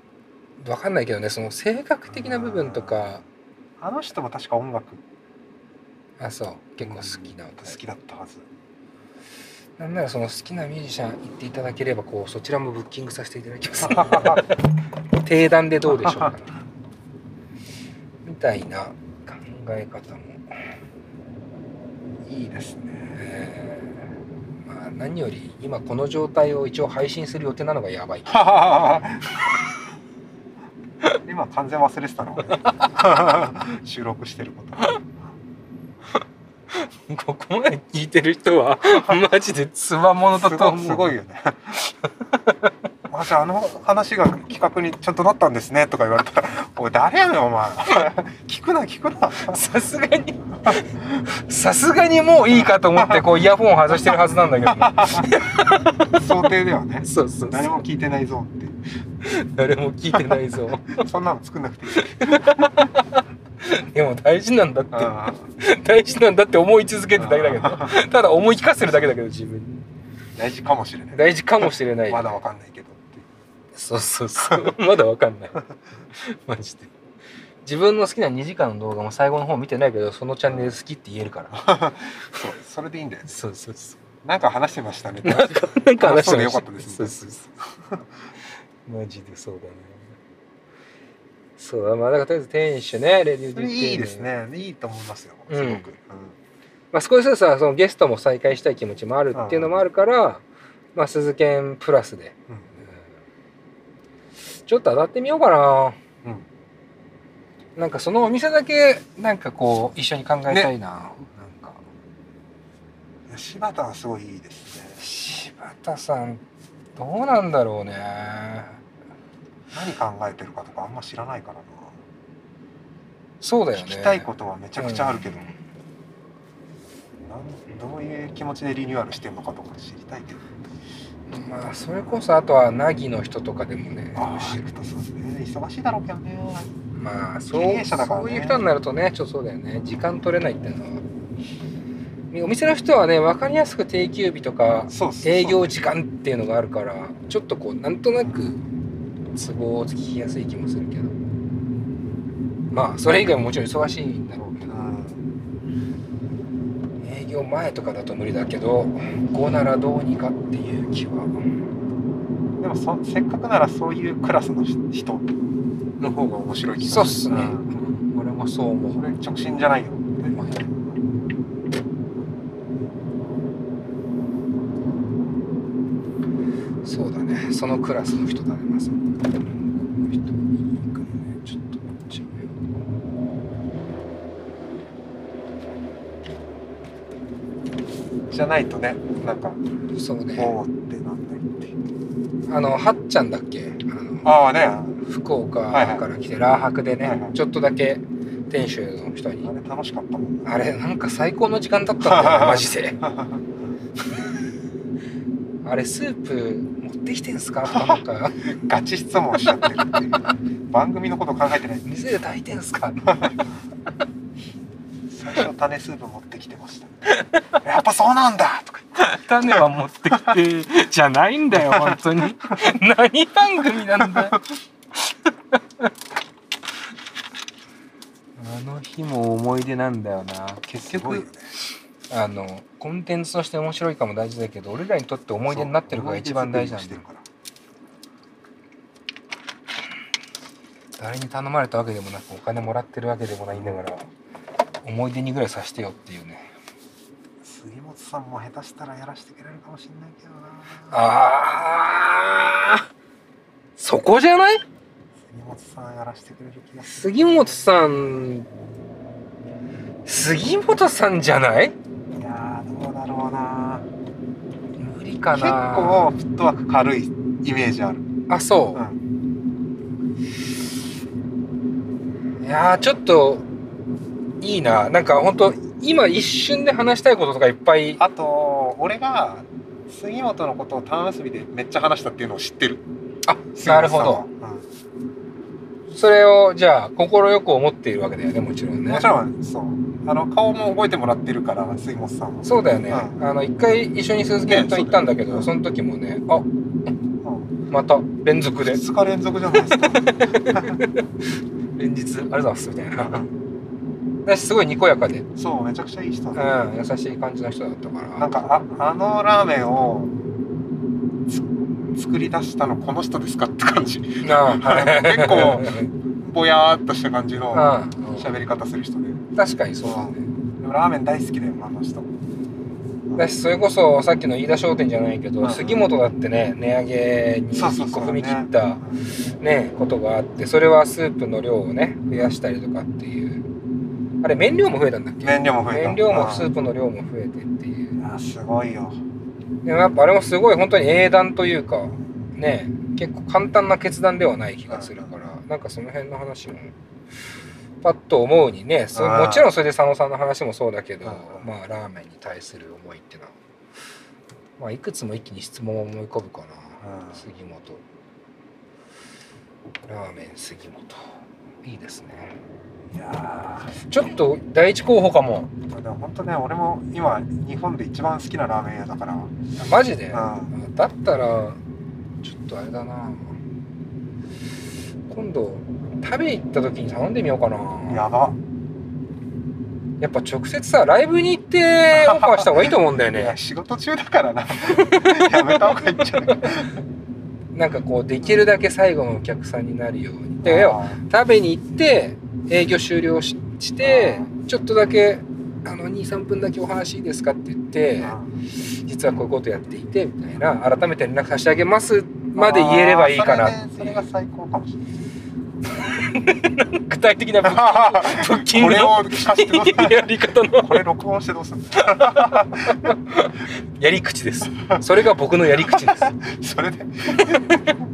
分かんないけどねその性格的な部分とか。あの人も確か音楽。あそう。結構好きな好きだったはず。なんならその好きなミュージシャン言っていただければこうそちらもブッキングさせていただきます。定談でどうでしょうか。みたいな考え方もいいですね、えー、まあ何より今この状態を一応配信する予定なのがやばい。今完全忘れてたの 収録してること。ここまで聞いてる人はマジでつわものだと思う。すごいよねあじゃああの話が企画にちゃんとなったんですねとか言われたら「おい誰やねんお前聞くな聞くな」さすがに。さすがにもういいかと思ってこうイヤホンを外してるはずなんだけど。想定ではね。そうそう誰も聞いてないぞって。誰も聞いてないぞ。そんなの作んなくていい。でも大事なんだって。大事なんだって思い続けてるだけだけど。ただ思い聞かせるだけだけど自分に。大事かもしれない。大事かもしれない。まだわかんないけどそうそうそう。まだわかんない。マジで。自分の好きな2時間の動画も最後の方見てないけどそのチャンネル好きって言えるから。そうそれでいいんだよそうそうそうなんか話してましたね。なんかなんか話してましたそうでよかったですそうそうそう。マジでそうだね。そうだまあだからとりあえず店主ねレディーそれいいですね。いいと思いますよすごく、うん。まあ、少しずつさそのゲストも再開したい気持ちもあるっていうのもあるから、まあ、鈴研プラスで、うんうんちょっと当たってみようかな。うん。なんかそのお店だけなんかこう一緒に考えたいな、なんか。うん柴田はすごいいいですね。柴田さんどうなんだろうね。何考えてるかとかあんま知らないからな。そうだよね。聞きたいことはめちゃくちゃあるけど、うんどういう気持ちでリニューアルしてんのかとか知りたいけどまあそれこそあとは凪の人とかでもねああシフトそうですね忙しいだろうけどね。まあそうね。そういう人になるとねちょっとそうだよね。時間取れないっていうのは。お店の人はね分かりやすく定休日とか営業時間っていうのがあるからちょっとこうなんとなく都合つきやすい気もするけど。まあそれ以外ももちろん忙しいんだろうけど業前とかだと無理だけど5ならどうにかっていう気は。でもそせっかくならそういうクラスの人の方が面白い気がそうっすね、ん。俺もそう思う。それ直進じゃないよそうだね。そのクラスの人だねまさにねちょっと待っちゃうよじゃないとねなんかそうね。おおってなんないってあのはっちゃんだっけ？あのああね。あ福岡から来てラー博でね、はいはい。ちょっとだけ店主の人に。れ楽しかったもんあれなんか最高の時間だったんだよね マジで。あれスープ持ってきてんすか？とかなんか。ガチ質問しちゃってるっていう。番組のこと考えてない。店で炊いてんすか？最初種スープ持ってきてました。やっぱそうなんだとか種は持ってきてじゃないんだよ本当に。何番組なんだよ。あの日も思い出なんだよな。結局ねあのコンテンツとして面白いかも大事だけど俺らにとって思い出になってるかが一番大事なんだよ。誰に頼まれたわけでもなくお金もらってるわけでもないんだから思い出にぐらいさしてよっていうね。杉本さんも下手したらやらせてくれるかもしれないけどな。あー。そこじゃない？杉本さんやらせてくれる気がする。杉本さん。杉本さんじゃない？いやーどうだろうな。無理か結な構フットワーク軽いイメージある。あそう。う、ん。いやーちょっといいな。なんか本当今一瞬で話したいこととかいっぱい。あと俺が杉本のことを玉結びでめっちゃ話したっていうのを知ってる。あ杉本さん。はなるほどそれをじゃあ快く思っているわけだよねもちろんね。うんもちろんそう。あの顔も覚えてもらってるから杉本さんはそうだよね、うあの一回一緒に鈴木と行ったんだけど、ね。その時もねあうん。また連続で。2日連続じゃないですか。連日ありがとうございますみたいな私すごいにこやかで、うん、そうめちゃくちゃいい人だ優しい感じの人だったから。なんかああのラーメンをつ作り出したのこの人ですかって感じ。結構 ぼやーっとした感じのうん喋り方する人で。確かにそうだね。でもラーメン大好きだよあの人。だしそれこそさっきの飯田商店じゃないけど、うん。杉本だってね値上げにそうそうそう。一個踏み切ったねことがあってそれはスープの量をね増やしたりとかっていうあれ麺量も増えたんだっけ？麺量も増えた。麺量もうんスープの量も増えてっていう。いやすごいよ。でもやっぱあれもすごい本当に英断というかね結構簡単な決断ではない気がするから、なんかその辺の話もパッと思うにねそもちろんそれで佐野さんの話もそうだけど、まあラーメンに対する思いっていうのは、まあ、いくつも一気に質問を思い浮かぶかな、杉本。ラーメン杉本。いいですねちょっと第一候補かも。でも本当ね俺も今日本で一番好きなラーメン屋だから。マジで、うん、だったらちょっとあれだな。今度食べ行った時に頼んでみようかな。やば。やっぱ直接さライブに行ってオファーした方がいいと思うんだよね。仕事中だからな。やめた方がいいんじゃない？なんかこうできるだけ最後のお客さんになるように。で食べに行って営業終了してちょっとだけあの23分だけお話いいですかって言って実はこういうことやっていてみたいな改めて連絡差し上げますまで言えればいいかなそれが最高かもしれない 具体的なブッキングの やり方の。これ録音してどうする やり口です。それが僕のやり口です。それで？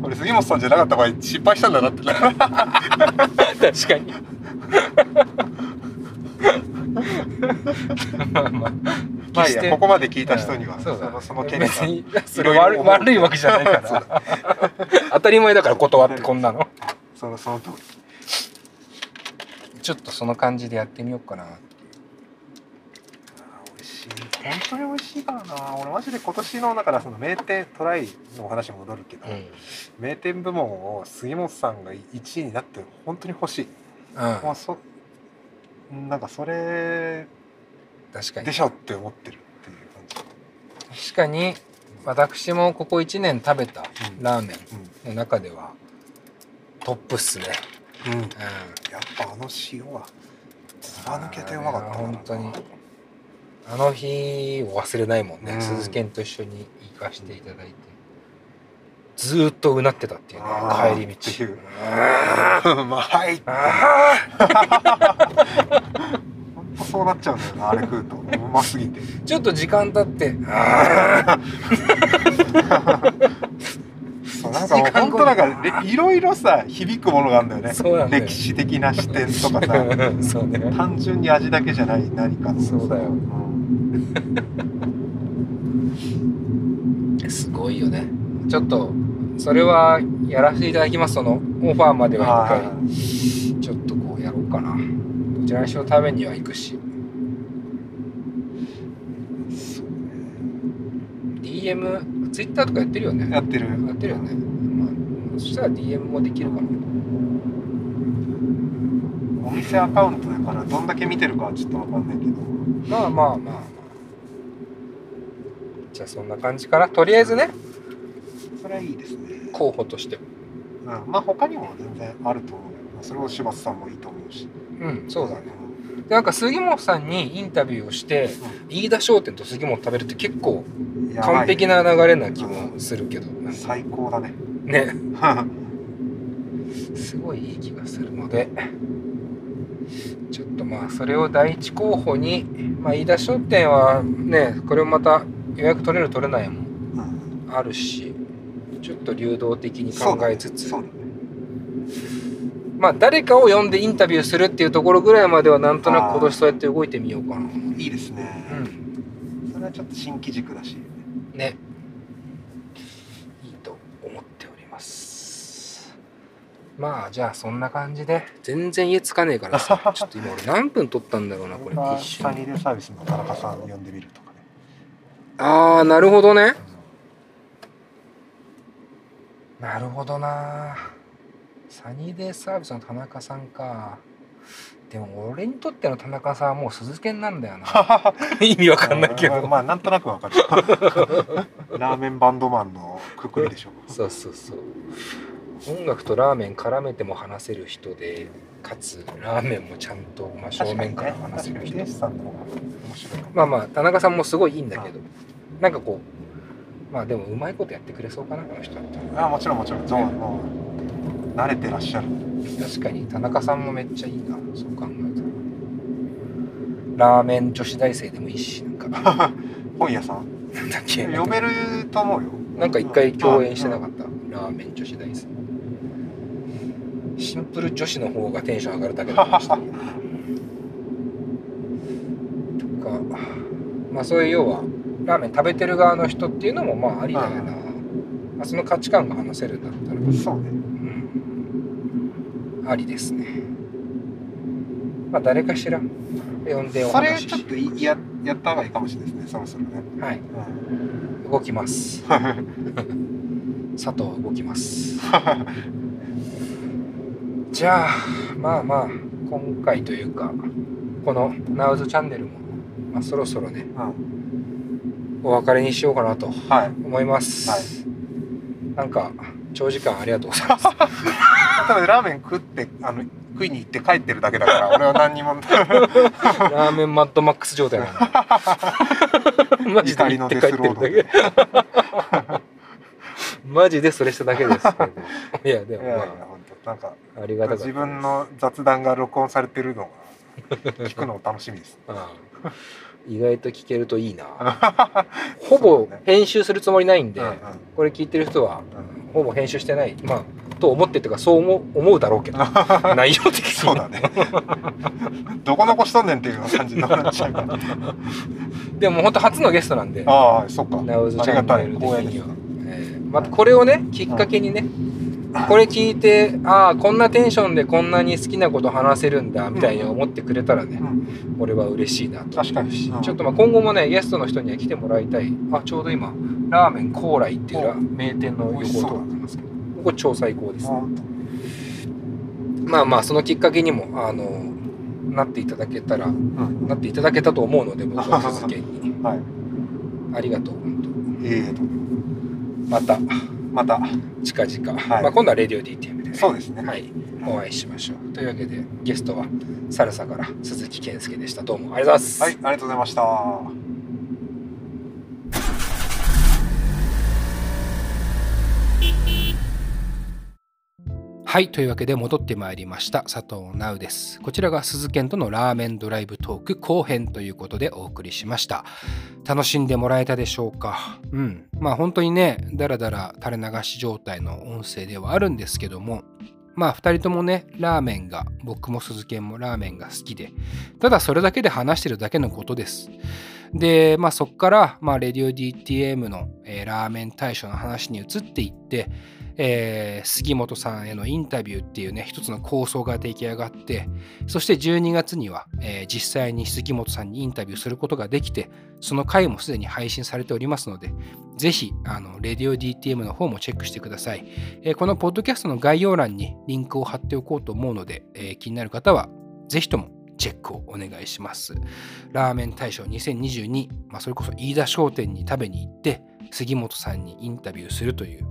これ杉本さんじゃなかった場合失敗したんだなって。確かに。まあまあ。まあいやここまで聞いた人には、そのその件別にそれ悪悪いわけじゃないから。当たり前だから断ってこんなのそのその通りちょっとその感じでやってみようかなっていう。美味しい。本当に美味しいからな。俺マジで今年のだからその名店トライの話戻るけど、うん、名店部門を杉本さんが1位になって本当に欲しい、うん、もうそなんかそれ確かにでしょって思ってるっていう感じ。確かに私もここ1年食べたラーメンの中ではトップっすね。うん、うん、やっぱあの塩はずば抜けてうまかった本当に。あの日を忘れないもんね、うん、鈴研と一緒に行かしていただいて。ずっとうなってたっていうね帰り道。う。まい。本当そうなっちゃうんだよなあれ食うと。うますぎて。ちょっと時間経って そうなんか本当なんかいろいろさ響くものがあるんだよね。よね。歴史的な視点とかさ。そう、ね、単純に味だけじゃない何かそうだよ、うん、すごいよね。ちょっとそれはやらせていただきます。そのオファーまでは一回。ちょっとこうやろうかな。どちらにしろ食べには行くし。DM ツイッターとかやってるよね。やってる。やってるよね、まあ、そしたら DM もできるかなお店アカウントだからどんだけ見てるかはちょっと分かんないけど。まあまあまあまあ。じゃあそんな感じかな。とりあえずね。それはいいですね。候補として。うん。まあ他にも全然あると思う。それを柴田さんもいいと思うし。うんそうだね、なんか杉本さんにインタビューをして、うん、飯田商店と杉本食べるって結構完璧な流れな気もするけど、最高だね。ね。すごいいい気がするのでちょっとまあそれを第一候補に、まあ、飯田商店はねこれをまた予約取れる取れないもあるしちょっと流動的に考えつつ、まあ誰かを呼んでインタビューするっていうところぐらいまではなんとなく今年そうやって動いてみようかな。いいですね。うん。それはちょっと新機軸だし。ね。いいと思っております。まあじゃあそんな感じで。全然家つかねえからさ。ちょっと今俺何分撮ったんだろうなこれ。一緒サニーデサービスの田中さん呼んでみるとかね。ああなるほどね。なるほどなサニーデイサービスの田中さんか。でも俺にとっての田中さんはもう鈴研なんだよな。意味わかんないけど。まあなんとなくわかる。ラーメンバンドマンのくくりでしょそうそうそう。音楽とラーメン絡めても話せる人でかつラーメンもちゃんと真正面から話せる人、ね、まあまあ田中さんもすごいいいんだけどなんかこうまあでもうまいことやってくれそうかなこの人だったら。あもちろんもちろん。ゾーンも慣れてらっしゃる。確かに田中さんもめっちゃいいな。そう考えたら。ラーメン女子大生でもいいしなんか。本屋さん？なんだっけ？読めると思うよ。なんか一回共演してなかった？ラーメン女子大生。シンプル女子の方がテンション上がるだけだ とか。まあそういう要はラーメン食べてる側の人っていうのもまあありだよな、まあ、その価値観が話せるんだったら。そうね、うん、ありですね。まあ誰かしら呼んでおそれちょっとややった方がいいかもしれないですねそろそろね。はい、うん、動きます。佐藤動きます。じゃあまあまあ今回というかこの「ナウズチャンネルも、まあ、そろそろね、うん、お別れにしようかなと思います、はいはい、なんか長時間ありがとうございます。多分ラーメン食ってあの食いに行って帰ってるだけだから俺は何にも。ラーメンマッドマックス状態なんだ。マジで行って帰ってるだけ。マジでそれしただけですいやでもまあ。なんかありがた自分の雑談が録音されてるのが聞くの楽しみです意外と聞けるといいな。ほぼ編集するつもりないんで、これ聞いてる人は、ほぼ編集してないまあと思ってとかそう思思うだろうけど 内容的に。そうだね。どこ残しとんねんっていう感じになっちゃうから。でも本当初のゲストなんで。ああそっか。ナウズチャンネル的には、えー、またこれをねきっかけにね、これ聞いてああこんなテンションでこんなに好きなこと話せるんだみたいに思ってくれたらね、うん、俺は嬉しいなと。確かに、ちょっとまあ今後もねゲストの人には来てもらいたい。あちょうど今ラーメン高麗っていう名店の横を通ってますけどここ超最高です、ね、まあまあそのきっかけにもあのなっていただけたら、うん、なっていただけたと思うので僕は 続けに、はい、ありがとう本当。ええまたまた。近々、はい、まあ、今度はレディオ DTM で、ね、そうですね、はい、お会いしましょう。というわけでゲストはサルサから鈴木健介でした。どうもありがとうございます。はいありがとうございましたはい。というわけで戻ってまいりました。佐藤直です。こちらが鈴研とのラーメンドライブトーク後編ということでお送りしました。楽しんでもらえたでしょうか？うん。まあ本当にね、だらだら垂れ流し状態の音声ではあるんですけども、まあ2人ともね、ラーメンが、僕も鈴研もラーメンが好きで、ただそれだけで話してるだけのことです。で、まあそこから、まあレディオ DTM の、えー、ラーメン大賞の話に移っていって、えー、杉本さんへのインタビューっていうね一つの構想が出来上がってそして12月には、えー、実際に杉本さんにインタビューすることができてその回もすでに配信されておりますのでぜひあのレディオ DTM の方もチェックしてください、えー、このポッドキャストの概要欄にリンクを貼っておこうと思うので、え気になる方はぜひともチェックをお願いします。ラーメン大賞2022、まあ、それこそ飯田商店に食べに行って杉本さんにインタビューするという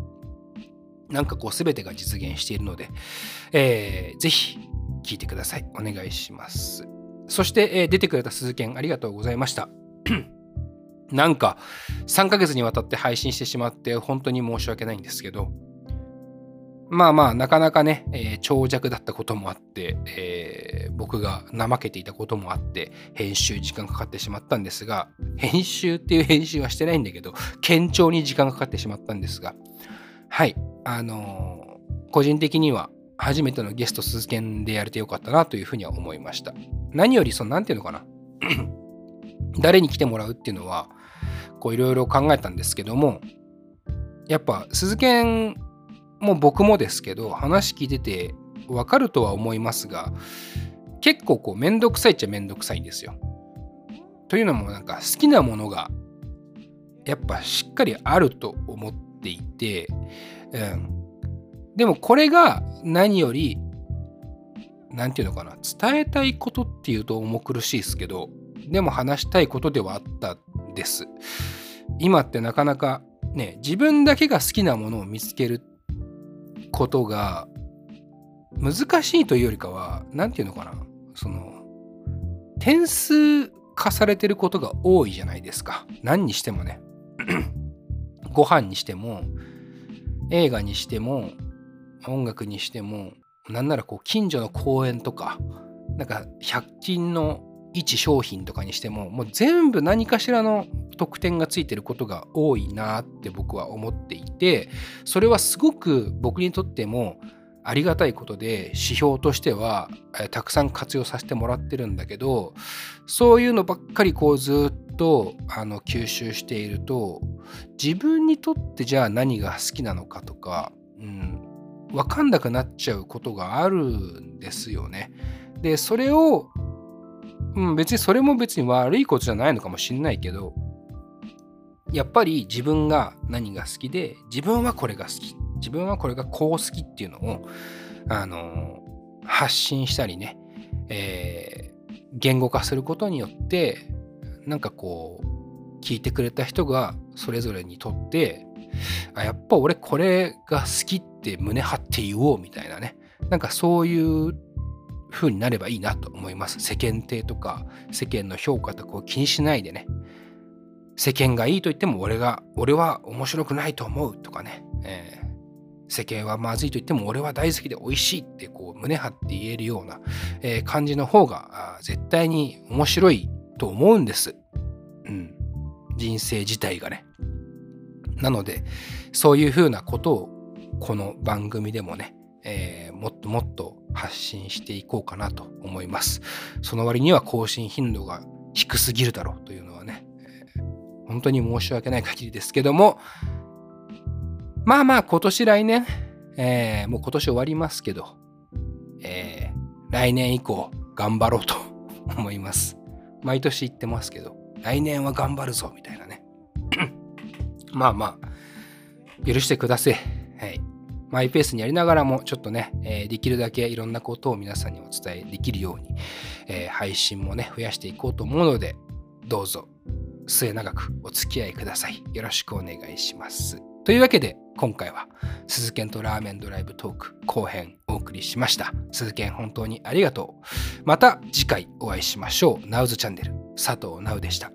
なんかこう全てが実現しているので、えー、ぜひ聞いてください。お願いします。そして、えー、出てくれた鈴研ありがとうございました。なんか3ヶ月にわたって配信してしまって本当に申し訳ないんですけど、まあまあなかなかね、えー、長尺だったこともあって、えー、僕が怠けていたこともあって編集時間かかってしまったんですが編集っていう編集はしてないんだけど堅調に時間がかかってしまったんですがはいあのー、個人的には初めてのゲスト鈴研でやれてよかったなというふうには思いました。何よりその何て言うのかな 誰に来てもらうっていうのはこういろいろ考えたんですけどもやっぱ鈴研も僕もですけど話聞いてて分かるとは思いますが結構こうめんどくさいっちゃめんどくさいんですよ。というのもなんか好きなものがやっぱしっかりあると思ってっていてうん。でもこれが何より、何て言うのかな、伝えたいことっていうと重苦しいですけど、でも話したいことではあったんです。今ってなかなかね、自分だけが好きなものを見つけることが難しいというよりかは、何て言うのかな、その、点数化されてることが多いじゃないですか。何にしてもね。ご飯にしても、映画にしても音楽にしてもなんならこう近所の公園とかなんか100均の一商品とかにしてももう全部何かしらの特典がついてることが多いなって僕は思っていてそれはすごく僕にとってもありがたいことで指標としてはたくさん活用させてもらってるんだけどそういうのばっかりこうずっとあの吸収していると自分にとってじゃあ何が好きなのかとか、うん、分かんなくなっちゃうことがあるんですよね。でそれをうん、別にそれも別に悪いことじゃないのかもしんないけど、やっぱり自分が何が好きで、自分はこれが好き、自分はこれがこう好きっていうのを、あの、発信したりね、えー、言語化することによって、なんかこう、聞いてくれた人がそれぞれにとって、あ、やっぱ俺これが好きって胸張って言おうみたいなね、なんかそういう風になればいいなと思います。世間体とか世間の評価とかを気にしないでね。世間がいいと言っても俺が、俺は面白くないと思うとかね。えー、世間はまずいと言っても俺は大好きで美味しいってこう胸張って言えるような、え、感じの方が絶対に面白いと思うんです。うん。人生自体がね。なので、そういうふうなことをこの番組でもね、えー、もっともっと発信していこうかなと思います。その割には更新頻度が低すぎるだろうというのはね、えー、本当に申し訳ない限りですけども、まあまあ今年来年、えー、もう今年終わりますけど、えー、来年以降頑張ろうと思います。毎年言ってますけど、来年は頑張るぞみたいなね。まあまあ、許してください。はい。マイペースにやりながらも、ちょっとね、えー、できるだけいろんなことを皆さんにお伝えできるように、えー、配信もね、増やしていこうと思うので、どうぞ末永くお付き合いください。よろしくお願いします。というわけで、今回は、鈴研とラーメンドライブトーク後編お送りしました。鈴研本当にありがとう。また次回お会いしましょう。ナウズチャンネル、佐藤ナウでした。